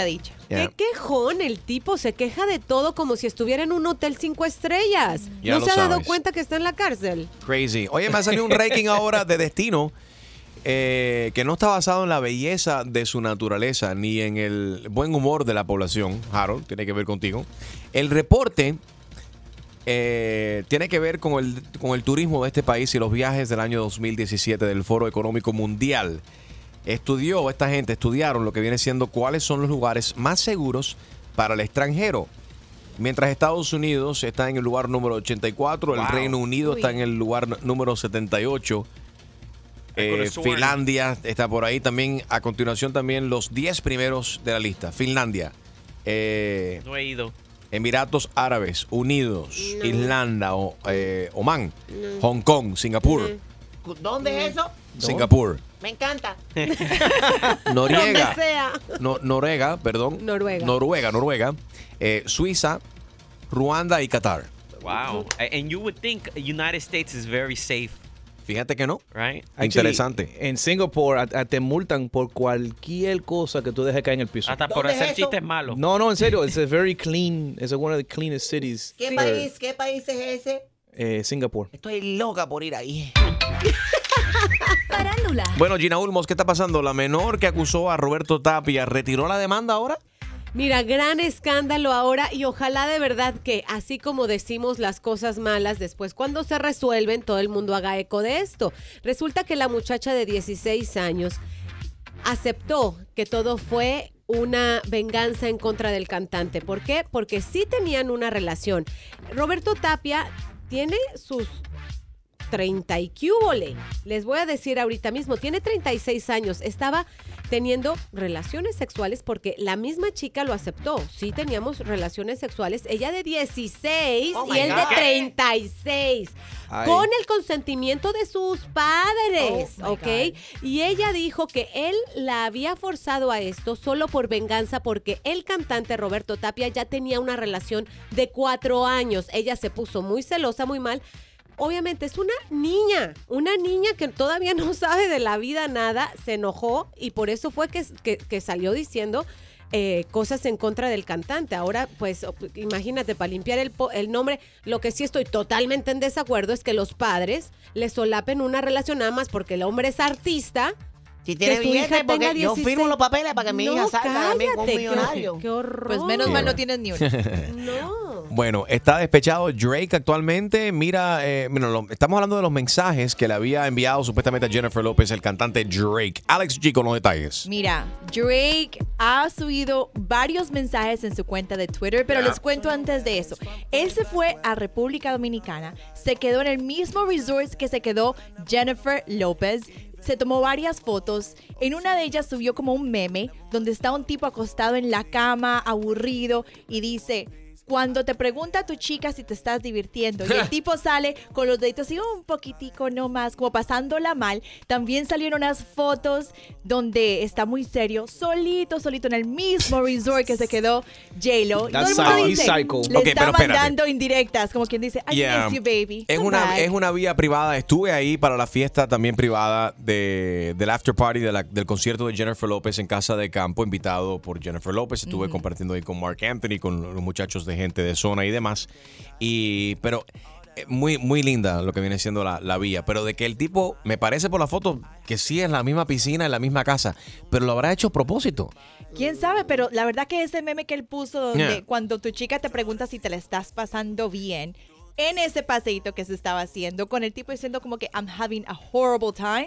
Yeah. Qué quejón, el tipo se queja de todo como si estuviera en un hotel cinco estrellas. Ya ¿No lo se ha dado sabes. cuenta que está en la cárcel? Crazy. Oye, me ha salido un ranking ahora de destino eh, que no está basado en la belleza de su naturaleza ni en el buen humor de la población. Harold, tiene que ver contigo. El reporte eh, tiene que ver con el, con el turismo de este país y los viajes del año 2017 del Foro Económico Mundial. Estudió, esta gente estudiaron lo que viene siendo cuáles son los lugares más seguros para el extranjero. Mientras Estados Unidos está en el lugar número 84, el Wow. Reino Unido está en el lugar número 78. Eh. Finlandia está por ahí también. A continuación también los 10 primeros de la lista. Finlandia, eh, No he ido. Emiratos Árabes Unidos, Irlanda, o, eh, Oman, Hong Kong, Singapur, ¿Dónde es eso? Singapur, Me encanta. Noriega, Donde sea. no, Noruega, perdón, Noruega. Noruega, Noruega, eh, Suiza, Ruanda y Qatar. Wow. And you would think United States is very safe, Fíjate que no. right? Actually, Interesante. En a- te multan por cualquier cosa que tú dejes caer en el piso. Hasta por hacer chistes malos. No, no, en serio. It's a very clean. It's one of the cleanest cities. ¿Qué for, país, qué país es ese? eh, Singapore. Estoy loca por ir ahí. Paula. Bueno, Gina Ulmos, ¿qué está pasando? La menor que acusó a Roberto Tapia retiró la demanda ahora. Mira, gran escándalo ahora y ojalá de verdad que así como decimos las cosas malas, después cuando se resuelven todo el mundo haga eco de esto. Resulta que la muchacha de 16 años aceptó que todo fue una venganza en contra del cantante. ¿Por qué? Porque sí tenían una relación. Roberto Tapia tiene sus 30 y cúbole. Les voy a decir ahorita mismo, tiene 36 años. Estaba teniendo relaciones sexuales porque la misma chica lo aceptó. Sí teníamos relaciones sexuales. Ella de 16 Oh y él God. de 36. Ay. Con el consentimiento de sus padres, Oh ¿ok? Y ella dijo que él la había forzado a esto solo por venganza porque el cantante Roberto Tapia ya tenía una relación de cuatro años. Ella se puso muy celosa, muy mal. Obviamente es una niña, una niña que todavía no sabe de la vida nada, se enojó y por eso fue que, que- salió diciendo eh, cosas en contra del cantante. Ahora, pues imagínate, para limpiar el, el nombre, lo que sí estoy totalmente en desacuerdo es que los padres le solapen una relación nada más porque el hombre es artista. Si tiene que su billete, hija porque tenga yo 16. firmo los papeles para que mi No, hija salga también con un cállate, qué- horror. Pues menos mal no tienes ni uno. no. Bueno, está despechado Drake actualmente. Mira, eh, lo- estamos hablando de los mensajes que le había enviado supuestamente a Jennifer López, el cantante Drake. Alex G con los detalles. Mira, Drake ha subido varios mensajes en su cuenta de Twitter, pero les cuento antes de eso. Él se fue a República Dominicana, se quedó en el mismo resort que se quedó Jennifer López. Se tomó varias fotos. En una de ellas subió como un meme donde está un tipo acostado en la cama, aburrido, y dice, cuando te pregunta a tu chica si te estás divirtiendo y el tipo sale con los deditos así un poquitico nomás, como pasándola mal, también salieron unas fotos donde está muy serio, solito, solito en el mismo resort que se quedó J-Lo. Y todo That's el mundo psycho. dice, le Ok, está pero mandando indirectas, como quien dice, I Yeah. miss you, baby. Es Come una, back. es una vía privada. Estuve ahí para la fiesta también privada de, del after party de la- del concierto de Jennifer López en Casa de Campo, invitado por Jennifer López. Estuve compartiendo ahí con Mark Anthony, con los muchachos de gente de zona y demás. Y, pero eh, muy, muy linda lo que viene siendo la, la vía. Pero de que el tipo, me parece por la foto, que sí es la misma piscina, en la misma casa, pero lo habrá hecho a propósito. ¿Quién sabe? Pero la verdad que ese meme que él puso donde Yeah. cuando tu chica te pregunta si te la estás pasando bien, en ese paseíto que se estaba haciendo, con el tipo diciendo como que I'm having a horrible time.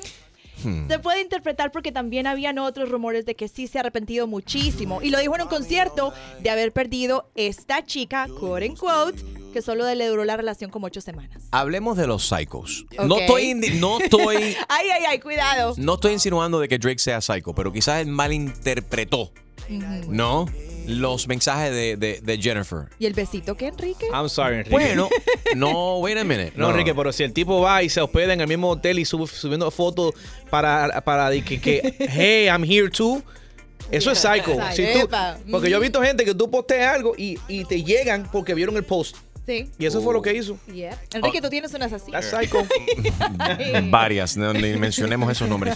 Hmm. Se puede interpretar porque también habían otros rumores de que sí se ha arrepentido muchísimo. Y lo dijo en un concierto de haber perdido esta chica, quote unquote, que solo le duró la relación como ocho semanas. Hablemos de los psychos. No estoy, no estoy Ay, ay, ay, cuidado. No estoy insinuando de que Drake sea psycho, pero quizás él malinterpretó, ¿no? Los mensajes de, de- de Jennifer. ¿Y el besito que Enrique? I'm sorry, Enrique. Bueno, no, wait a minute. No, Enrique, pero si el tipo va y se hospeda en el mismo hotel y sube subiendo fotos para, para de que, que, hey, I'm here too. Eso es psycho. Si tú- Epa. porque yo he visto gente que tú posteas algo y, y te llegan porque vieron el post. Sí. Y eso fue lo que hizo. Yep. Enrique, tú tienes unas así. That's psycho. Varias, no, ni mencionemos esos nombres.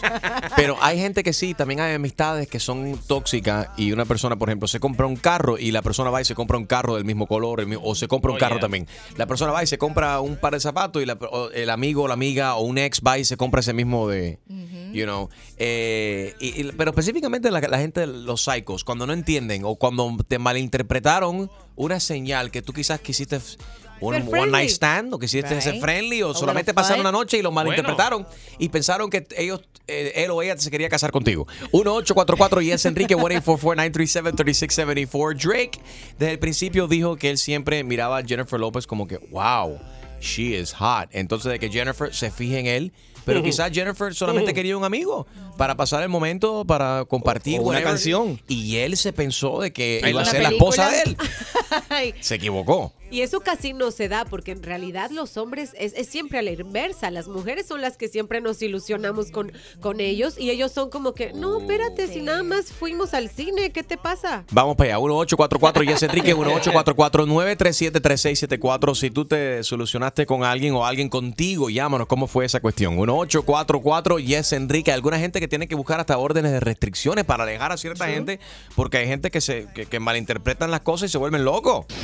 Pero hay gente que sí, también hay amistades que son tóxicas y una persona, por ejemplo, se compra un carro y la persona va y se compra un carro del mismo color el o se compra un Oh, carro yeah. también. La persona va y se compra un par de zapatos y la- el amigo o la amiga o un ex va y se compra ese mismo de, you know. eh, y- y- pero específicamente la, la gente, los psychos, cuando no entienden o cuando te malinterpretaron una señal que tú quizás quisiste un one night stand o quisiste Right. ser friendly o A solamente little pasar fun. una noche y lo malinterpretaron y pensaron que ellos eh, él o ella se quería casar contigo. 1844 y es Enrique 1-844-937-3674. Drake desde el principio dijo que él siempre miraba a Jennifer López como que wow, she is hot. Entonces de que Jennifer se fije en él, pero quizás Jennifer solamente quería un amigo para pasar el momento, para compartir O una whatever. canción. Y él se pensó de que iba a ser la esposa de él. Se equivocó. Y eso casi no se da porque en realidad los hombres es, es siempre a la inversa. Las mujeres son las que siempre nos ilusionamos con, con ellos y ellos son como que, no, espérate, si nada más fuimos al cine, ¿qué te pasa? Vamos para allá, 1844 y es Enrique, 1844-937-3674. Si tú te solucionaste con alguien o alguien contigo, llámanos, ¿cómo fue esa cuestión? 1844 y es Enrique. Alguna gente que tiene que buscar hasta órdenes de restricciones para alejar a cierta gente, porque hay gente que, se, que, que malinterpretan las cosas y se vuelven locos.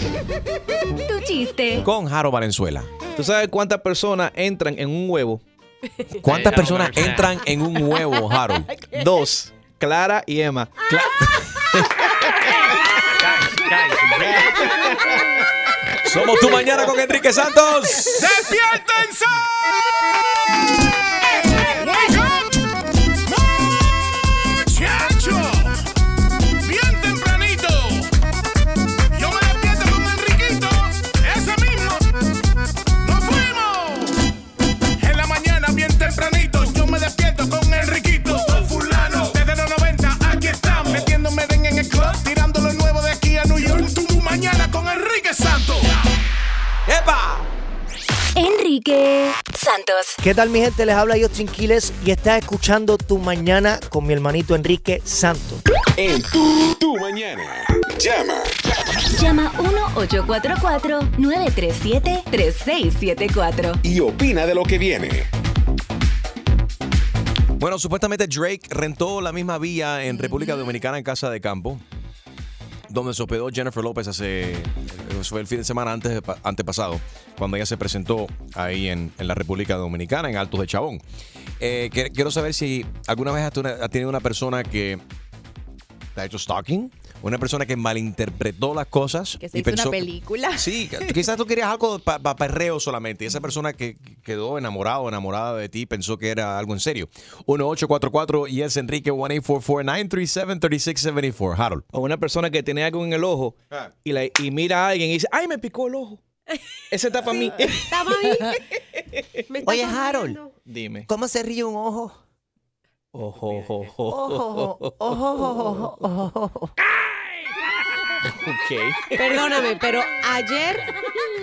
Tu chiste. Con Jaro Valenzuela. ¿Tú sabes cuántas personas entran en un huevo ¿Cuántas personas entran en un huevo, Harold? Dos. Clara y Emma. Somos tu con Enrique Santos. ¡Despiértense! ¿Qué tal mi gente? Les habla Justin Quiles y estás escuchando Tu Mañana con mi hermanito Enrique Santos. En tu, tu mañana. Llama. Llama 1-844-937-3674. Y opina de lo que viene. Bueno, supuestamente Drake rentó la misma villa en República Dominicana en Casa de Campo, donde se hospedó Jennifer López hace, eso fue el fin de semana antes antepasado, cuando ella se presentó ahí en, en la República Dominicana, en Altos de Chabón. Eh, quiero saber si alguna vez has tenido una persona que te ha hecho stalking, una persona que malinterpretó las cosas Que se y hizo pensó una película. Sí, quizás tú querías algo para perreo solamente. Y esa persona que que quedó enamorado enamorada de ti pensó que era algo en serio. 1844 y es Enrique 1-844-937-3674. Harold. O una persona que tiene algo en el ojo y, la- y mira a alguien y dice, ¡ay, me picó el ojo! Ese está para mí. Estaba ahí. Oye. Harold, Dime. ¿cómo se ríe un ojo? Ojo, ojo, Ojo, ojo, ojo, ojo, ojo. Ok. Perdóname, pero ayer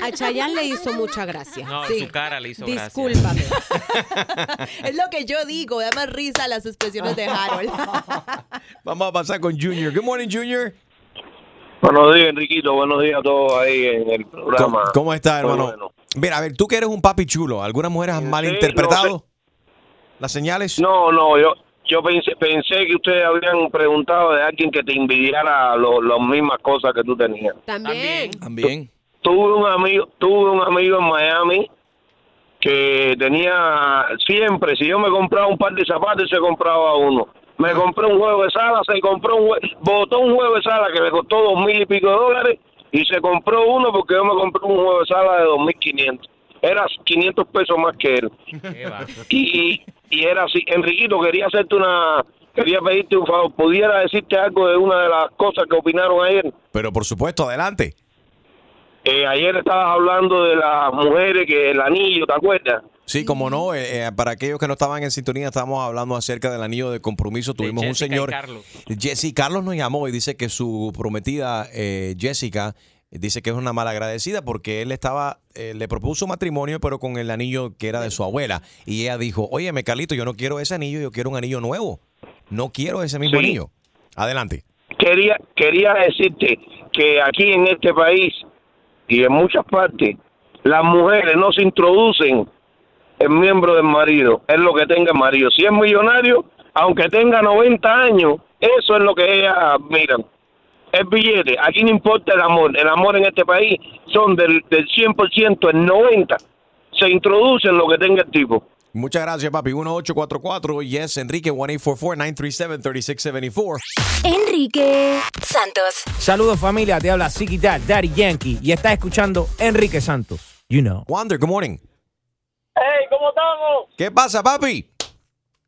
a Chayanne le hizo mucha gracia. No, Sí. su cara le hizo gracia. Discúlpame. Es lo que yo digo, da más risa las expresiones de Harold. Vamos a pasar con Junior. Good morning, Junior. Buenos días, Enriquito. Buenos días a todos ahí en el ¿Cómo, programa. cómo estás, Muy hermano? bueno. Mira, a ver, tú que eres un papi chulo, ¿algunas mujeres han malinterpretado las señales? No, no, yo yo pensé, pensé que ustedes habían preguntado de alguien que te envidiara lo- las mismas cosas que tú tenías. También. También. Tuve un amigo, tuve un amigo en Miami que tenía siempre, si yo me compraba un par de zapatos, se compraba uno. Me compré un juego de sala, se compró un jue- botó un juego de sala que me costó dos mil y pico de dólares y se compró uno porque yo me compré un juego de sala de dos mil quinientos. Era 500 pesos más que él. Y, y era así. Enriquito, quería hacerte una, quería pedirte un favor. ¿Pudiera decirte algo de una de las cosas que opinaron ayer? Pero por supuesto, adelante. Eh, ayer estabas hablando de las mujeres que el anillo, ¿te acuerdas? Sí, como no, eh, eh, para aquellos que no estaban en sintonía, estábamos hablando acerca del anillo de compromiso. Tuvimos un Jessica y señor. Carlos. Jesse Carlos nos llamó y dice que su prometida eh, Jessica dice que es una malagradecida porque él estaba, eh, le propuso matrimonio, pero con el anillo que era de su abuela. Y ella dijo: Oye, Carlito, yo no quiero ese anillo, yo quiero un anillo nuevo. No quiero ese mismo Sí. anillo. Adelante. Quería, quería decirte que aquí en este país y en muchas partes, las mujeres no se introducen en miembro del marido, es lo que tenga el marido. Si es millonario, aunque tenga 90 años, eso es lo que ellas miran. El billete, aquí no importa el amor, el amor en este país son del, del 100%, el 90% se introduce en lo que tenga el tipo. Muchas gracias, papi. 1844, yes, Enrique, 1844-937-3674. Enrique Santos. Saludos familia, te habla Ziggy Dad, Daddy Yankee y estás escuchando Enrique Santos. You know. Wander, good morning. Hey, ¿cómo estamos? ¿Qué pasa, papi?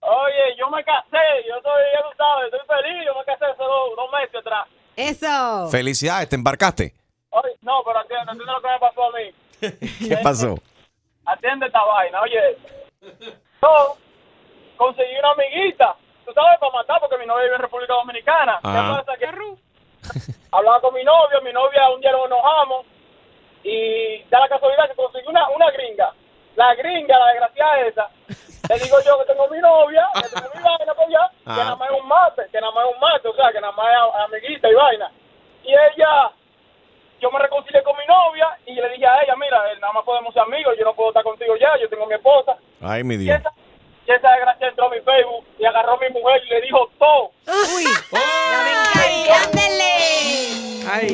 Oye, yo me casé, yo estoy, ya tú sabes, estoy feliz, yo me casé hace dos, dos meses atrás. Eso. Felicidades, te embarcaste. Oye, no, pero atiende, atiende lo que me pasó a mí. ¿Qué pasó? Atiende esta vaina, oye. Yo conseguí una amiguita, tú sabes, para matar, porque mi novia vive en República Dominicana. ¿Qué pasa? Que hablaba con mi novio, mi novia un día nos enojamos y da la casualidad que conseguí una, una gringa. La gringa, la desgraciada esa, le digo yo que tengo mi novia, que tengo mi vaina para allá, que nada más es un mate, que nada más es un mate, o sea, que nada más es amiguita y vaina. Y ella, yo me reconcilié con mi novia y le dije a ella, mira, eh, nada más podemos ser amigos, yo no puedo estar contigo ya, yo tengo mi esposa. Ay, mi Y Dios. esa, y esa desgraciada entró a mi Facebook y agarró a mi mujer y le dijo todo. Uy, la venganza. ándele.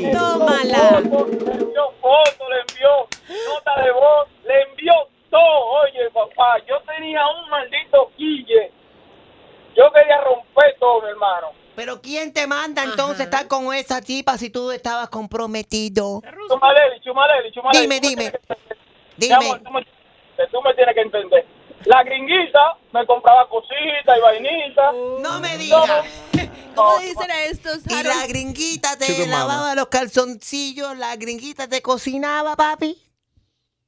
Le Tómala. Le envió fotos, le envió nota de voz, le envió Oye, papá, yo tenía un maldito quille. Yo quería romper todo, hermano. Pero ¿quién te manda entonces Ajá. estar con esa tipa si tú estabas comprometido? Chumaleli, chumaleli, chumaleli. Dime, dime. Dime. Amor, tú, me, tienes que entender. La gringuita me compraba cositas y vainitas. No me digas. ¿Cómo dicen estos? Y la gringuita te lavaba los calzoncillos, la gringuita te cocinaba, papi.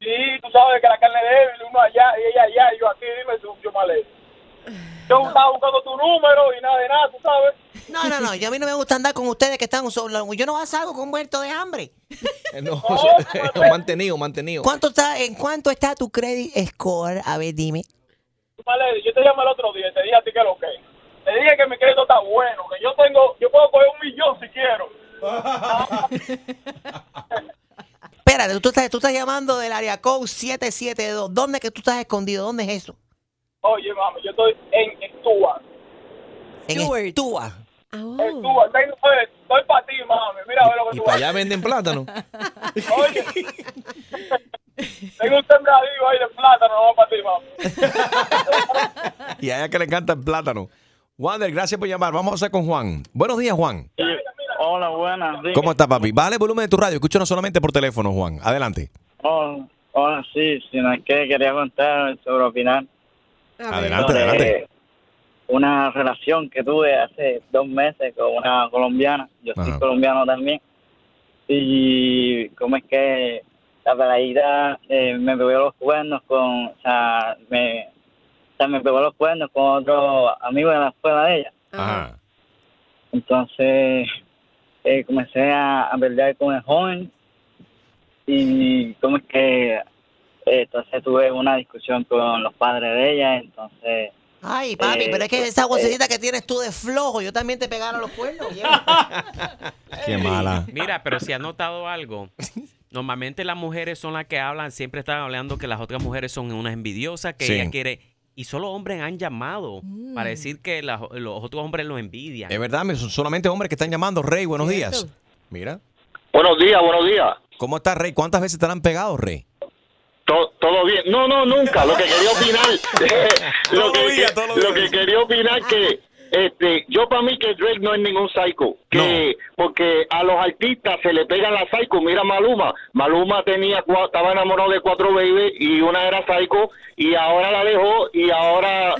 Sí, tú sabes que la carne débil, uno allá y ella allá, y yo aquí, dime tú, Chumaleli. Yo estaba buscando tu número y nada de nada, tú sabes. No, no, no, yo a mí no me gusta andar con ustedes que están solos. Yo no salgo con muerto de hambre. Eh, No, mantenido, mantenido. ¿Cuánto está, ¿En cuánto está tu credit score? A ver, dime. Yo te llamé el otro día y te dije a ti que lo que. Te dije que mi crédito está bueno, que yo tengo, yo puedo coger un millón si quiero. Espérate, tú estás, tú estás llamando del área code 772. ¿Dónde es que tú estás escondido? ¿Dónde es eso? Oye, mami, yo estoy en Stuart. En Estúa. Stuart, tengo, oye, estoy para ti, mami. Mira, a ver lo que Y tú para allá venden plátano. Oye, tengo un sembradío ahí de plátano, no para ti, mami. Y a ella que le encanta el plátano. Wander, gracias por llamar. Vamos a hacer con Juan. Buenos días, Juan. Hola, buenas. ¿Cómo está, papi? El volumen de tu radio. Escúchanos solamente por teléfono, Juan. Adelante. Oh, hola, sí, sino es que quería contar sobre opinar. Adelante, sobre adelante. Una relación que tuve hace dos meses con una colombiana. Yo soy colombiano también. Y cómo es que la peladita eh, me pegó los cuernos con, o sea, me, o sea, me pegó los cuernos con otro amigo de la escuela de ella. Ajá. Entonces eh, comencé a, a pelear con el joven y como es que eh, entonces tuve una discusión con los padres de ella, entonces... Ay, papi, eh, pero es que esa eh, vocecita que tienes tú de flojo, yo también te pegaron los cuernos. Qué mala. Mira, pero si has notado algo, normalmente las mujeres son las que hablan, siempre están hablando que las otras mujeres son unas envidiosas, que Sí. ella quiere... Y solo hombres han llamado para decir que los otros hombres lo envidian. Es verdad, son solamente hombres que están llamando. Rey, buenos días. Mira. Buenos días, buenos días. ¿Cómo estás, Rey? ¿Cuántas veces te han pegado, Rey? To- todo bien. No, no, nunca. Lo que quería opinar, lo, que, lo que quería opinar que este, yo para mí que Drake no es ningún psycho, que porque a los artistas se le pegan la psycho. Mira Maluma, Maluma tenía cua- estaba enamorado de cuatro babies y una era psycho y ahora la dejó y ahora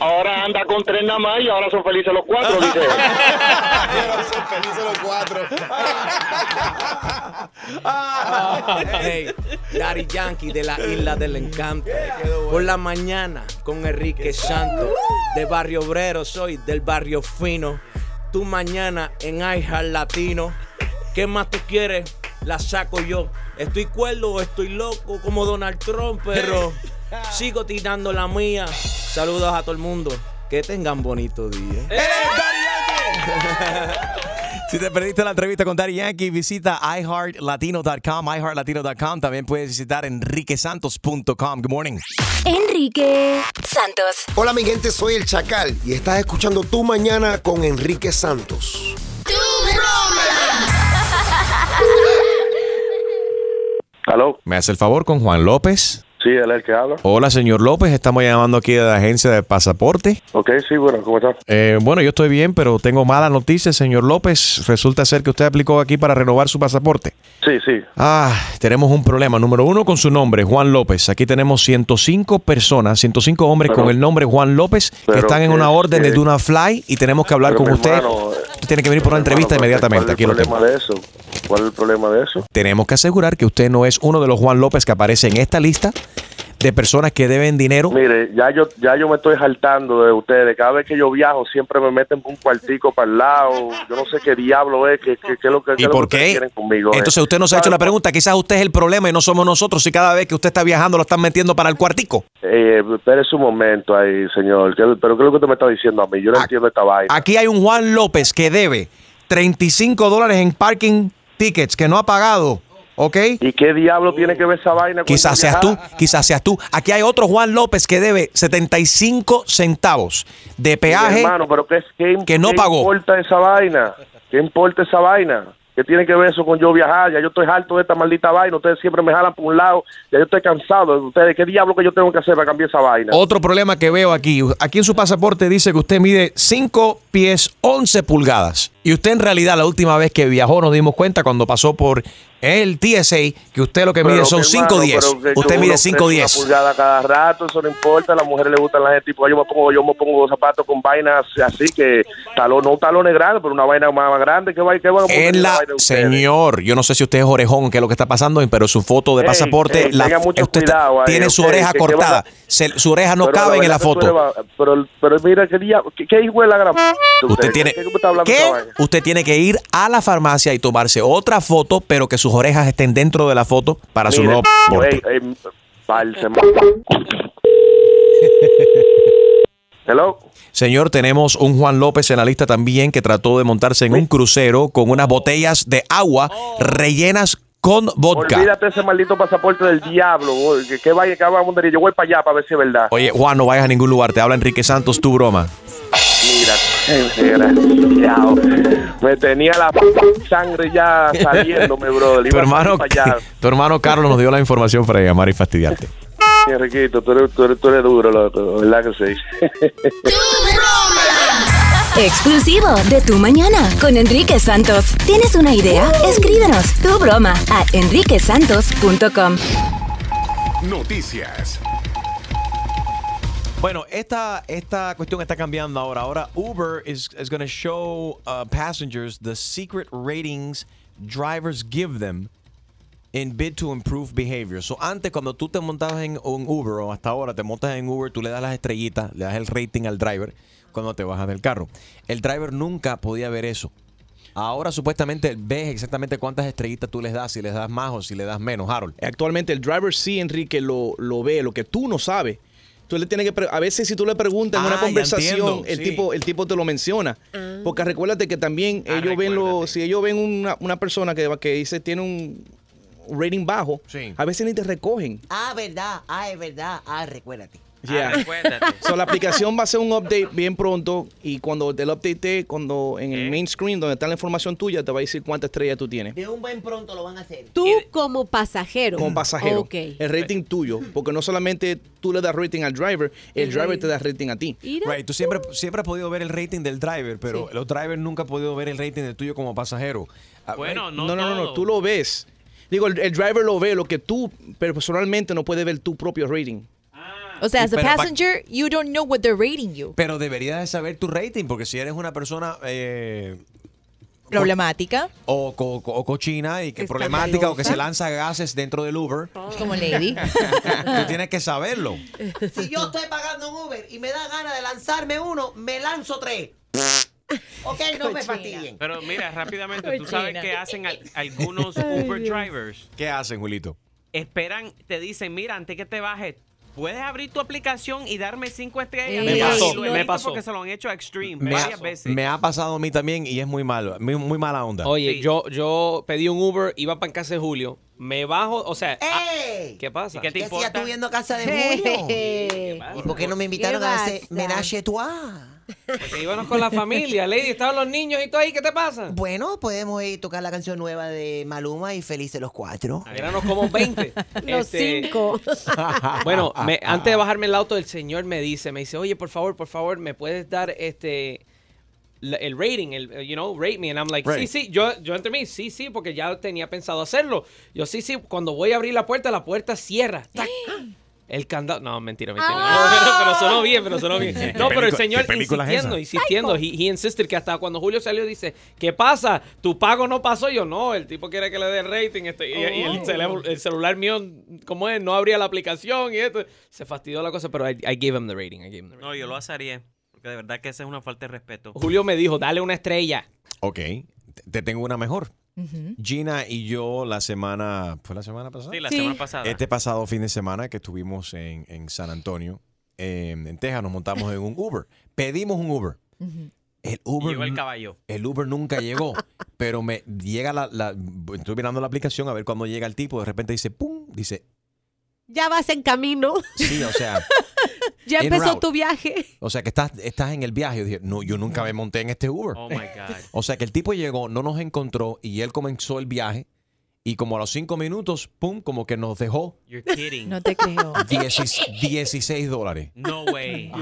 ahora anda con tres nada más y ahora son felices los cuatro, dice. él. son felices los cuatro. Hey, Daddy Yankee de la Isla del Encanto. Por la mañana con Enrique Santos. De Barrio Obrero soy, del Barrio Fino. Tu mañana en iHeart Latino. ¿Qué más tú quieres? La saco yo. Estoy cuerdo o estoy loco como Donald Trump, pero sigo tirando la mía. Saludos a todo el mundo. Que tengan bonito día. Si te perdiste la entrevista con Daddy Yankee, visita iHeartLatino.com, iHeartLatino.com. También puedes visitar enriquesantos.com. Good morning. Enrique Santos. Hola mi gente, soy el Chacal y estás escuchando Tu Mañana con Enrique Santos. ¿Aló? ¿Me hace el favor con Juan López? Sí, él es el que habla. Hola, señor López. Estamos llamando aquí de la agencia de pasaporte. Ok, sí, bueno, ¿cómo estás? Eh, bueno, yo estoy bien, pero tengo malas noticias, señor López. Resulta ser que usted aplicó aquí para renovar su pasaporte. Sí, sí. Ah, tenemos un problema. Número uno con su nombre, Juan López. Aquí tenemos 105 personas, 105 hombres Pero- con el nombre Juan López que están en una orden de Duna Fly y tenemos que hablar con usted. hermano, Usted tiene que venir por una entrevista Hermano, inmediatamente. Aquí ¿Cuál es el tengo. problema de eso? ¿Cuál es el problema de eso? Tenemos que asegurar que usted no es uno de los Juan López que aparece en esta lista de personas que deben dinero. Mire, ya yo ya yo me estoy saltando de ustedes. Cada vez que yo viajo siempre me meten un cuartico para el lado. Yo no sé qué diablo es, qué, qué, qué es lo que, ¿Y por qué? quieren conmigo. eh. Entonces usted nos ha hecho la pregunta, quizás usted es el problema y no somos nosotros si cada vez que usted está viajando lo están metiendo para el cuartico. Eh, espérese un momento ahí, señor. ¿Qué- ¿Pero qué es lo que usted me está diciendo a mí? Yo no entiendo esta vaina. Aquí hay un Juan López que debe 35 dólares en parking tickets que no ha pagado, ¿ok? ¿Y qué diablo tiene que ver esa vaina con Quizás seas tú, quizás seas tú. Aquí hay otro Juan López que debe 75 centavos de peaje hermano, pero ¿qué, qué, que no qué pagó. importa esa vaina? ¿Qué importa esa vaina? ¿Qué tiene que ver eso con yo viajar? Ya yo estoy harto de esta maldita vaina. Ustedes siempre me jalan por un lado. Ya yo estoy cansado de ustedes. ¿Qué diablo que yo tengo que hacer para cambiar esa vaina? Otro problema que veo aquí, aquí en su pasaporte dice que usted mide 5 pies 11 pulgadas. Y usted en realidad la última vez que viajó nos dimos cuenta cuando pasó por el TSA que usted lo que mide Pero, son mi 5 hermano, 10. pero que Usted uno mide crece 5 Una 10. pulgada cada rato, eso no importa. A las mujeres les gustan la gente. Tipo, yo me pongo, yo me pongo zapatos con vainas así que talón, no talones grandes, pero una vaina más, más grande. ¿Qué va, qué va a poner En la vaina de ustedes? señor, yo no sé si usted es orejón, qué es lo que está pasando, pero su foto de pasaporte, ey, la- tenga mucho usted está- cuidado ahí, tiene su oreja que- que cortada. Se- su oreja no cabe en la foto. Pero, pero mira, ¿qué, día, qué, qué hijo de la gran... Usted tiene, ¿Qué. Usted tiene que ir a la farmacia y tomarse otra foto, pero que sus orejas estén dentro de la foto para su nuevo pasaporte. Hello. Señor, tenemos un Juan López en la lista también que trató de montarse en un crucero con unas botellas de agua rellenas con vodka. Olvídate ese maldito pasaporte del diablo. boy, Que, que vaya, que vamos a Yo voy para allá para ver si es verdad. Oye, Juan, no vayas a ningún lugar. Te habla Enrique Santos, tu broma. Mira, desgraciado. Me tenía la sangre ya saliéndome, brother. Tu Iba hermano, tu hermano Carlos nos dio la información para llamar y fastidiarte. Enriquito, tú eres, tú eres, tú eres duro, loco. ¿Verdad que sí? Exclusivo de Tu Mañana con Enrique Santos. ¿Tienes una idea? Escríbenos tu broma a enriquesantos.com. Noticias. Bueno, esta, esta cuestión está cambiando ahora. Ahora Uber is, is going to show uh, passengers the secret ratings drivers give them in bid to improve behavior. So antes cuando tú te montabas en un Uber o hasta ahora te montas en Uber, tú le das las estrellitas, le das el rating al driver cuando te bajas del carro. El driver nunca podía ver eso. Ahora supuestamente ves exactamente cuántas estrellitas tú les das, si les das más o si le das menos, Harold. Actualmente el driver sí, Enrique, lo, lo ve, lo que tú no sabes. Tú le tienes que a veces si tú le preguntas en Ah, una ya conversación, el sí. tipo el tipo te lo menciona. Porque recuérdate que también ellos ven lo, si ellos ven una, una persona que, que dice tiene un rating bajo, a veces ni te recogen. Ah, verdad. Ah, es verdad. Ah, recuérdate. Yeah. So, la aplicación va a hacer un update bien pronto y cuando te lo update, cuando en el main screen donde está la información tuya, te va a decir cuántas estrellas tú tienes. De un buen pronto lo van a hacer. Tú como pasajero. Como pasajero. Ok. El rating tuyo. Porque no solamente tú le das rating al driver, el, El driver rating. te da rating a ti. Right, tú siempre, siempre has podido ver el rating del driver, pero los drivers nunca han podido ver el rating del tuyo como pasajero. Ah, no, no, no, no, tú lo ves. Digo, el, el driver lo ve, lo que tú pero personalmente no puedes ver tu propio rating. O sea, as a passenger, you don't know what they're rating you. Pero deberías de saber tu rating, porque si eres una persona eh, Problemática. o, co- co- o cochina y que problemática o que se lanza gases dentro del Uber, Como Lady. tú tienes que saberlo. Si yo estoy pagando un Uber y me da ganas de lanzarme uno, me lanzo tres. ok, no me fastidien. Pero mira, rápidamente, tú sabes que hacen al- algunos Uber drivers. ¿Qué hacen, Julito? Esperan, te dicen, mira, antes que te bajes, puedes abrir tu aplicación y darme cinco estrellas. Me Y pasó, lo me visto pasó. Porque se lo han hecho a Extreme Me varias ha, veces. me ha pasado a mí también y es muy malo, muy, muy mala onda. Oye, yo, yo pedí un Uber, iba para casa de Julio, me bajo, o sea, ah, ¿qué pasa? qué te ¿Qué hacía tú viendo casa de Julio? ¿Y por qué no me invitaron ¿Qué a ese a trois? Porque íbamos con la familia, Lady, estaban los niños y todo ahí, ¿qué te pasa? Bueno, podemos ir a tocar la canción nueva de Maluma y Felices los Cuatro. Éramos como 20. Los cinco. Bueno, me- antes de bajarme el auto, el señor me dice, me dice, oye, por favor, por favor, ¿me puedes dar este el rating, el, you know, rate me? And I'm like, Right. sí, sí, yo, yo entre mí, sí, sí, porque ya tenía pensado hacerlo. Yo, sí, sí, cuando voy a abrir la puerta, la puerta cierra. Tac. El candado. No, mentira, mentira. No, pero, pero sonó bien, pero sonó bien. ¿Qué No, pero el señor insistiendo, insistiendo. He, he insisted que hasta cuando Julio salió dice, ¿qué pasa? ¿Tu pago no pasó? Yo, no, el tipo quiere que le dé el rating. Este, y, y el, Oh. celu- el celular mío, ¿cómo es? No abría la aplicación y esto. Se fastidió la cosa, pero I, I gave him the rating. I gave him the rating. No, yo lo haría. Porque de verdad que esa es una falta de respeto. Julio me dijo, dale una estrella. Ok, te tengo una mejor. Gina y yo la semana, ¿fue la semana pasada? Sí, la Sí. semana pasada. Este pasado fin de semana que estuvimos en, en San Antonio, eh, en Texas, nos montamos en un Uber. Pedimos un Uber. El Uber, Llegó el caballo. el Uber nunca llegó, pero me llega la, la- estoy mirando la aplicación a ver cuando llega el tipo, de repente dice, ¡pum! Dice, Ya vas en camino. sí, o sea, Ya empezó tu viaje. O sea, que estás, estás en el viaje. Yo dije, no, yo nunca me monté en este Uber. Oh my God. O sea, que el tipo llegó, no nos encontró y él comenzó el viaje. Y como a los cinco minutos, pum, como que nos dejó You're kidding. No te creo. 16, 16 dólares. No way.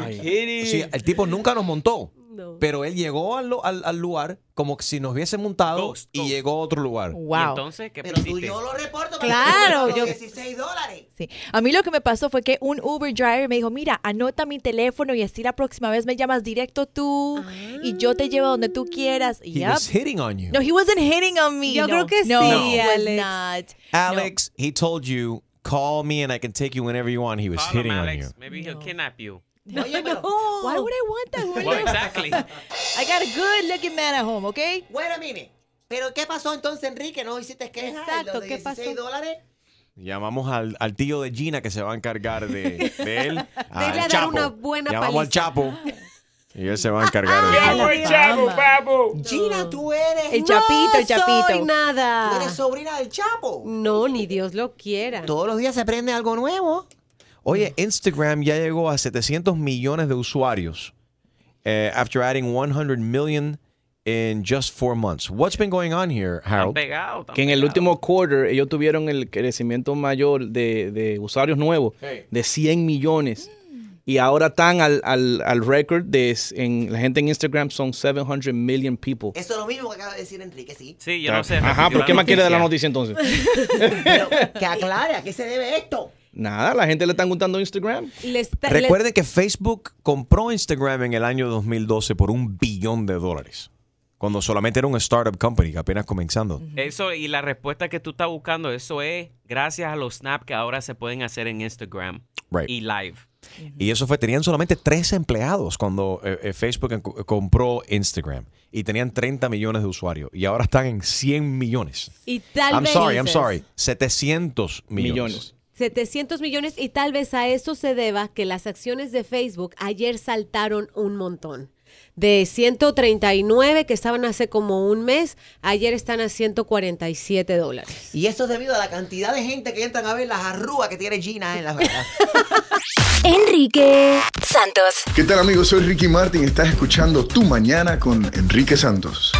Sí, el tipo nunca nos montó. Pero él llegó al, al- al lugar como si nos hubiese montado y llegó a otro lugar. Wow. ¿Y entonces qué Pero tú yo lo reporto. Claro, yo... yo- 16 dólares. Sí. A mí lo que me pasó fue que un Uber driver me dijo, mira, anota mi teléfono y así la próxima vez me llamas directo tú y yo te llevo donde tú quieras. He Yep. was hitting on you. No, he wasn't hitting on me. Yo No, creo que no, sí, Alex. not. Alex, he told you, call me and I can take you whenever you want. He was Call him, hitting on Alex. you. Maybe he'll kidnap you. Oye, pero why would I want that? Well, exactly. I got a good looking man at home, okay? Bueno, mire. ¿Pero qué pasó entonces, Enrique? ¿No hiciste queja? Exacto, de ¿qué 16 pasó? dólares. Llamamos al, al tío de Gina que se va a encargar de, de él. al dar Chapo. una buena Llamamos al paliza. Chapo. Y él se va a encargar de Ay, él. la fama. Gina, tú eres. El chapito, el No chapito. soy nada. Tú eres sobrina del Chapo. No, ni Dios lo quiera. Todos los días se aprende algo nuevo. Oye, Instagram ya llegó a 700 millones de usuarios eh, after adding 100 million in just four months. What's been going on here, Harold? Que en el último quarter ellos tuvieron el crecimiento mayor de, de usuarios nuevos de 100 millones. Y ahora están al, al, al récord de en, la gente en Instagram son 700 million people. Eso es lo mismo que acaba de decir Enrique, sí. Sí, yo no sé. Ajá, ¿pero qué más quiere de la noticia. noticia entonces? Pero que aclare, ¿a qué se debe esto? Nada, la gente le están gustando Instagram. Le está- le- Recuerden que Facebook compró Instagram en el año 2012 por un billón de dólares. Cuando solamente era un startup company, apenas comenzando. Eso y la respuesta que tú estás buscando, eso es gracias a los snaps que ahora se pueden hacer en Instagram Right. y live. Y eso fue, tenían solamente tres empleados cuando eh, eh, Facebook en- compró Instagram. Y tenían 30 millones de usuarios. Y ahora están en 100 millones. y tal I'm vez sorry, I'm sorry. 700 millones. Millones. 700 millones y tal vez a eso se deba que las acciones de Facebook ayer saltaron un montón. De 139 que estaban hace como un mes, ayer están a 147 dólares. Y eso es debido a la cantidad de gente que entran a ver las arrugas que tiene Gina en las venas. Enrique Santos. ¿Qué tal amigos? Soy Ricky Martin. Estás escuchando Tu Mañana con Enrique Santos.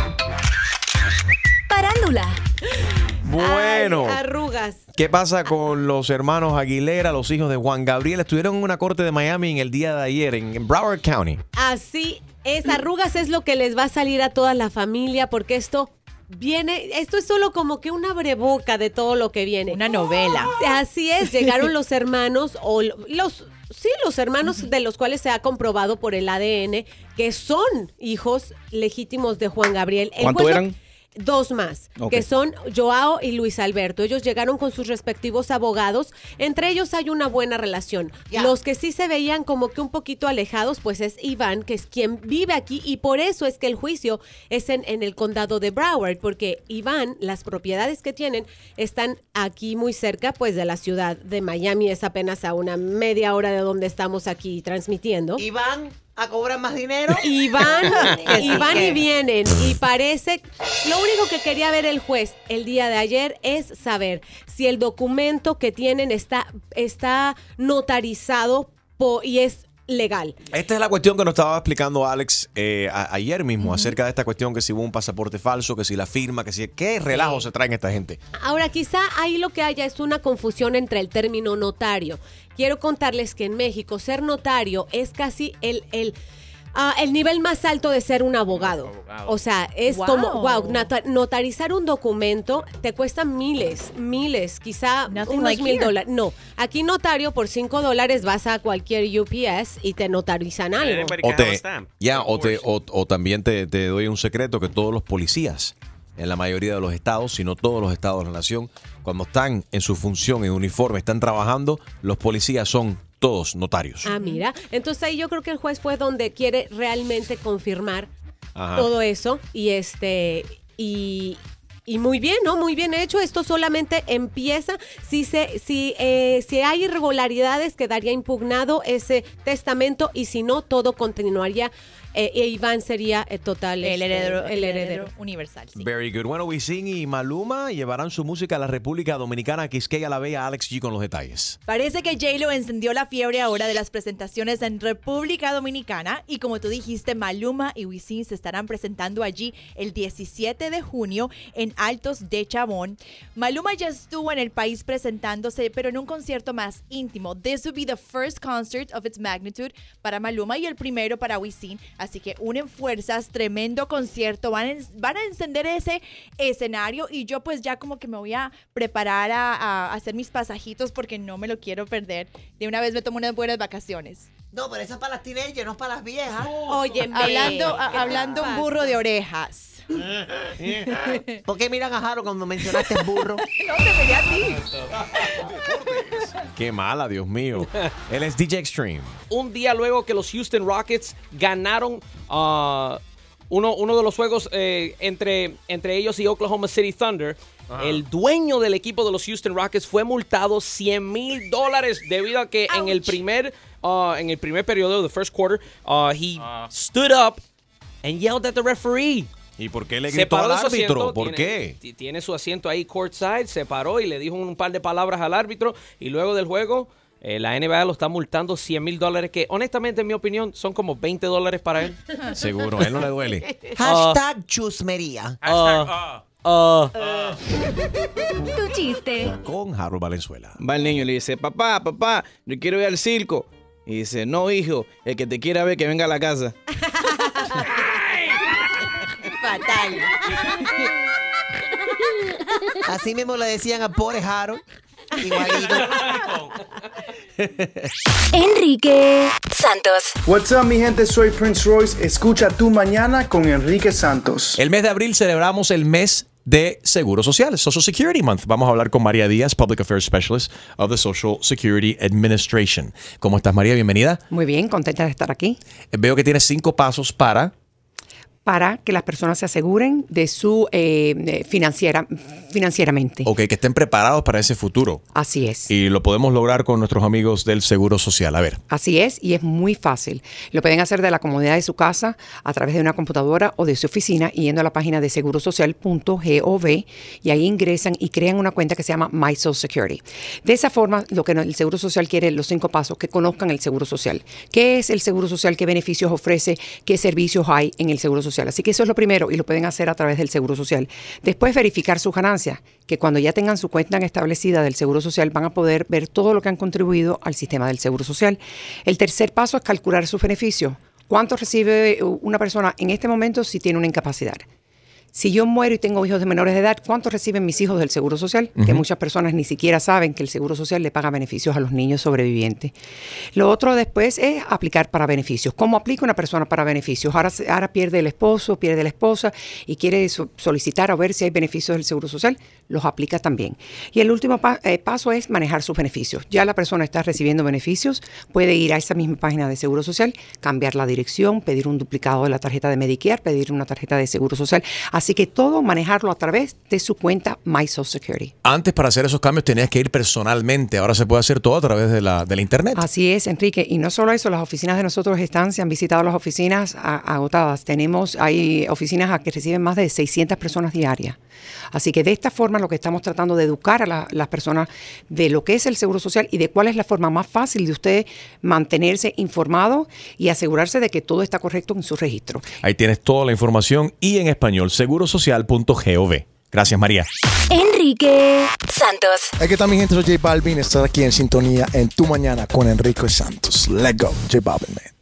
Parándula. Bueno. Ay, arrugas. ¿Qué pasa con los hermanos Aguilera, los hijos de Juan Gabriel? Estuvieron en una corte de Miami en el día de ayer, en, Broward County. Así es, arrugas es lo que les va a salir a toda la familia porque esto viene, esto es solo como que una breboca de todo lo que viene. Una novela. Así es, llegaron los hermanos o lo- los sí, los hermanos de los cuales se ha comprobado por el ADN que son hijos legítimos de Juan Gabriel. El ¿Cuánto juez eran? Dos más, que son Joao y Luis Alberto. Ellos llegaron con sus respectivos abogados. Entre ellos hay una buena relación. Los que sí se veían como que un poquito alejados, pues es Iván, que es quien vive aquí. Y por eso es que el juicio es en, en el condado de Broward, porque Iván, las propiedades que tienen están aquí muy cerca, pues de la ciudad de Miami. Es apenas a una media hora de donde estamos aquí transmitiendo. Y van a cobrar más dinero. Y van, y van y que- vienen. Y parece, lo único que quería ver el juez el día de ayer es saber si el documento que tienen está, está notarizado po- y es legal. Esta es la cuestión que nos estaba explicando Alex eh, a- ayer mismo, acerca de esta cuestión que si hubo un pasaporte falso, que si la firma, que si... ¿Qué relajo se traen esta gente? Ahora, quizá ahí lo que haya es una confusión entre el término notario. Quiero contarles que en México ser notario es casi el, el, ah, el nivel más alto de ser un abogado. O sea, es Wow. como, wow, nota- notarizar un documento te cuesta miles, miles, quizá Nothing unos like mil dólares. No, aquí notario por cinco dólares vas a cualquier UPS y te notarizan algo. O te, o, te- o- o también te, te doy un secreto que todos los policías en la mayoría de los estados, si no todos los estados de la nación, cuando están en su función, en uniforme, están trabajando, los policías son todos notarios. Ah, mira. Entonces ahí yo creo que el juez fue donde quiere realmente confirmar Ajá. todo eso y este y y muy bien, ¿no? Muy bien hecho. Esto solamente empieza si se si eh, si hay irregularidades quedaría impugnado ese testamento y si no todo continuaría eh, e Iván sería el total. El este, heredero, el heredero. universal. sí. Very good. Bueno, Wisin y Maluma llevarán su música a la República Dominicana. Quisqueya la Bella, Alex G con los detalles. Parece que J-Lo encendió la fiebre ahora de las presentaciones en República Dominicana y como tú dijiste, Maluma y Wisin se estarán presentando allí el 17 de junio en Altos de Chabón. Maluma ya estuvo en el país presentándose, pero en un concierto más íntimo. This will be the first concert of its magnitude para Maluma y el primero para Wisin. Así que unen fuerzas, tremendo concierto. Van, a- van a encender ese escenario y yo pues ya como que me voy a preparar a hacer mis pasajitos porque no me lo quiero perder. De una vez me tomo unas buenas vacaciones. No, pero eso es para las teenagers, no es para las viejas. Óyeme. Hablando, a- ¿qué hablando un burro de orejas. ¿Por qué miran a Jaro cuando mencionaste el burro? no, te miré a ti. Qué mala, Dios mío. Él es DJ Extreme. un día luego que los Houston Rockets ganaron ah, uno, uno de los juegos eh, entre, entre ellos y Oklahoma City Thunder. Ajá. El dueño del equipo de los Houston Rockets fue multado 100 mil dólares debido a que en el primer ah, en el primer periodo, the first quarter, ah, he stood up and yelled at the referee. ¿Y por qué le gritó al árbitro? asiento, ¿Por tiene- qué? ti- Tiene su asiento ahí courtside, se paró y le dijo un par de palabras al árbitro y luego del juego eh, la NBA lo está multando 100 mil dólares que honestamente en mi opinión son como 20 dólares para él. Seguro, a él no le duele. Hashtag chusmería. Ah, ah. Tu chiste. Con Harold Valenzuela. Va el niño y le dice, papá, papá, yo quiero ir al circo. Y dice, no, hijo, el que te quiera ver que venga a la casa. Fatal. Así mismo le decían a pobre Harold. Igualito. Enrique Santos. What's up, mi gente? Soy Prince Royce. Escucha tu mañana con Enrique Santos. El mes de abril celebramos el mes de Seguro Social, Social Security Month. Vamos a hablar con María Díaz, Public Affairs Specialist of the Social Security Administration. ¿Cómo estás, María? Bienvenida. Muy bien, contenta de estar aquí. Eh, Veo que tienes cinco pasos para... Para que las personas se aseguren de su eh, financiera, financieramente. Ok, que estén preparados para ese futuro. Así es. Y lo podemos lograr con nuestros amigos del Seguro Social. A ver. Así es, y es muy fácil. Lo pueden hacer de la comodidad de su casa, a través de una computadora o de su oficina, yendo a la página de segurosocial.gov y ahí ingresan y crean una cuenta que se llama My Social Security. De esa forma, lo que el Seguro Social quiere, los cinco pasos, que conozcan el Seguro Social. ¿Qué es el Seguro Social? ¿Qué beneficios ofrece? ¿Qué servicios hay en el Seguro Social? Así que eso es lo primero y lo pueden hacer a través del Seguro Social. Después, verificar sus ganancias, que cuando ya tengan su cuenta establecida del Seguro Social van a poder ver todo lo que han contribuido al sistema del Seguro Social. El tercer paso es calcular sus beneficios. ¿Cuánto recibe una persona en este momento si tiene una incapacidad? Si yo muero y tengo hijos de menores de edad, ¿cuánto reciben mis hijos del Seguro Social? Que muchas personas ni siquiera saben que el Seguro Social le paga beneficios a los niños sobrevivientes. Lo otro después es aplicar para beneficios. ¿Cómo aplica una persona para beneficios? Ahora, pierde el esposo, pierde la esposa y quiere so- solicitar o ver si hay beneficios del Seguro Social, los aplica también. Y el último pa- eh, paso es manejar sus beneficios. Ya la persona está recibiendo beneficios, puede ir a esa misma página de Seguro Social, cambiar la dirección, pedir un duplicado de la tarjeta de Medicare, pedir una tarjeta de Seguro Social. Así que todo manejarlo a través de su cuenta My Social Security. Antes para hacer esos cambios tenías que ir personalmente. Ahora se puede hacer todo a través de la, de la internet. Así es, Enrique. Y no solo eso, las oficinas de nosotros están, se han visitado las oficinas agotadas. Tenemos, hay oficinas a que reciben más de 600 personas diarias. Así que de esta forma lo que estamos tratando de educar a la- las personas de lo que es el Seguro Social y de cuál es la forma más fácil de usted mantenerse informado y asegurarse de que todo está correcto en su registro. Ahí tienes toda la información y en español, segurosocial.gov. Gracias, María. Enrique Santos. ¿qué tal mi gente? Soy J Balvin. Estás aquí en sintonía en Tu Mañana con Enrique Santos. Let's go, J Balvin, man.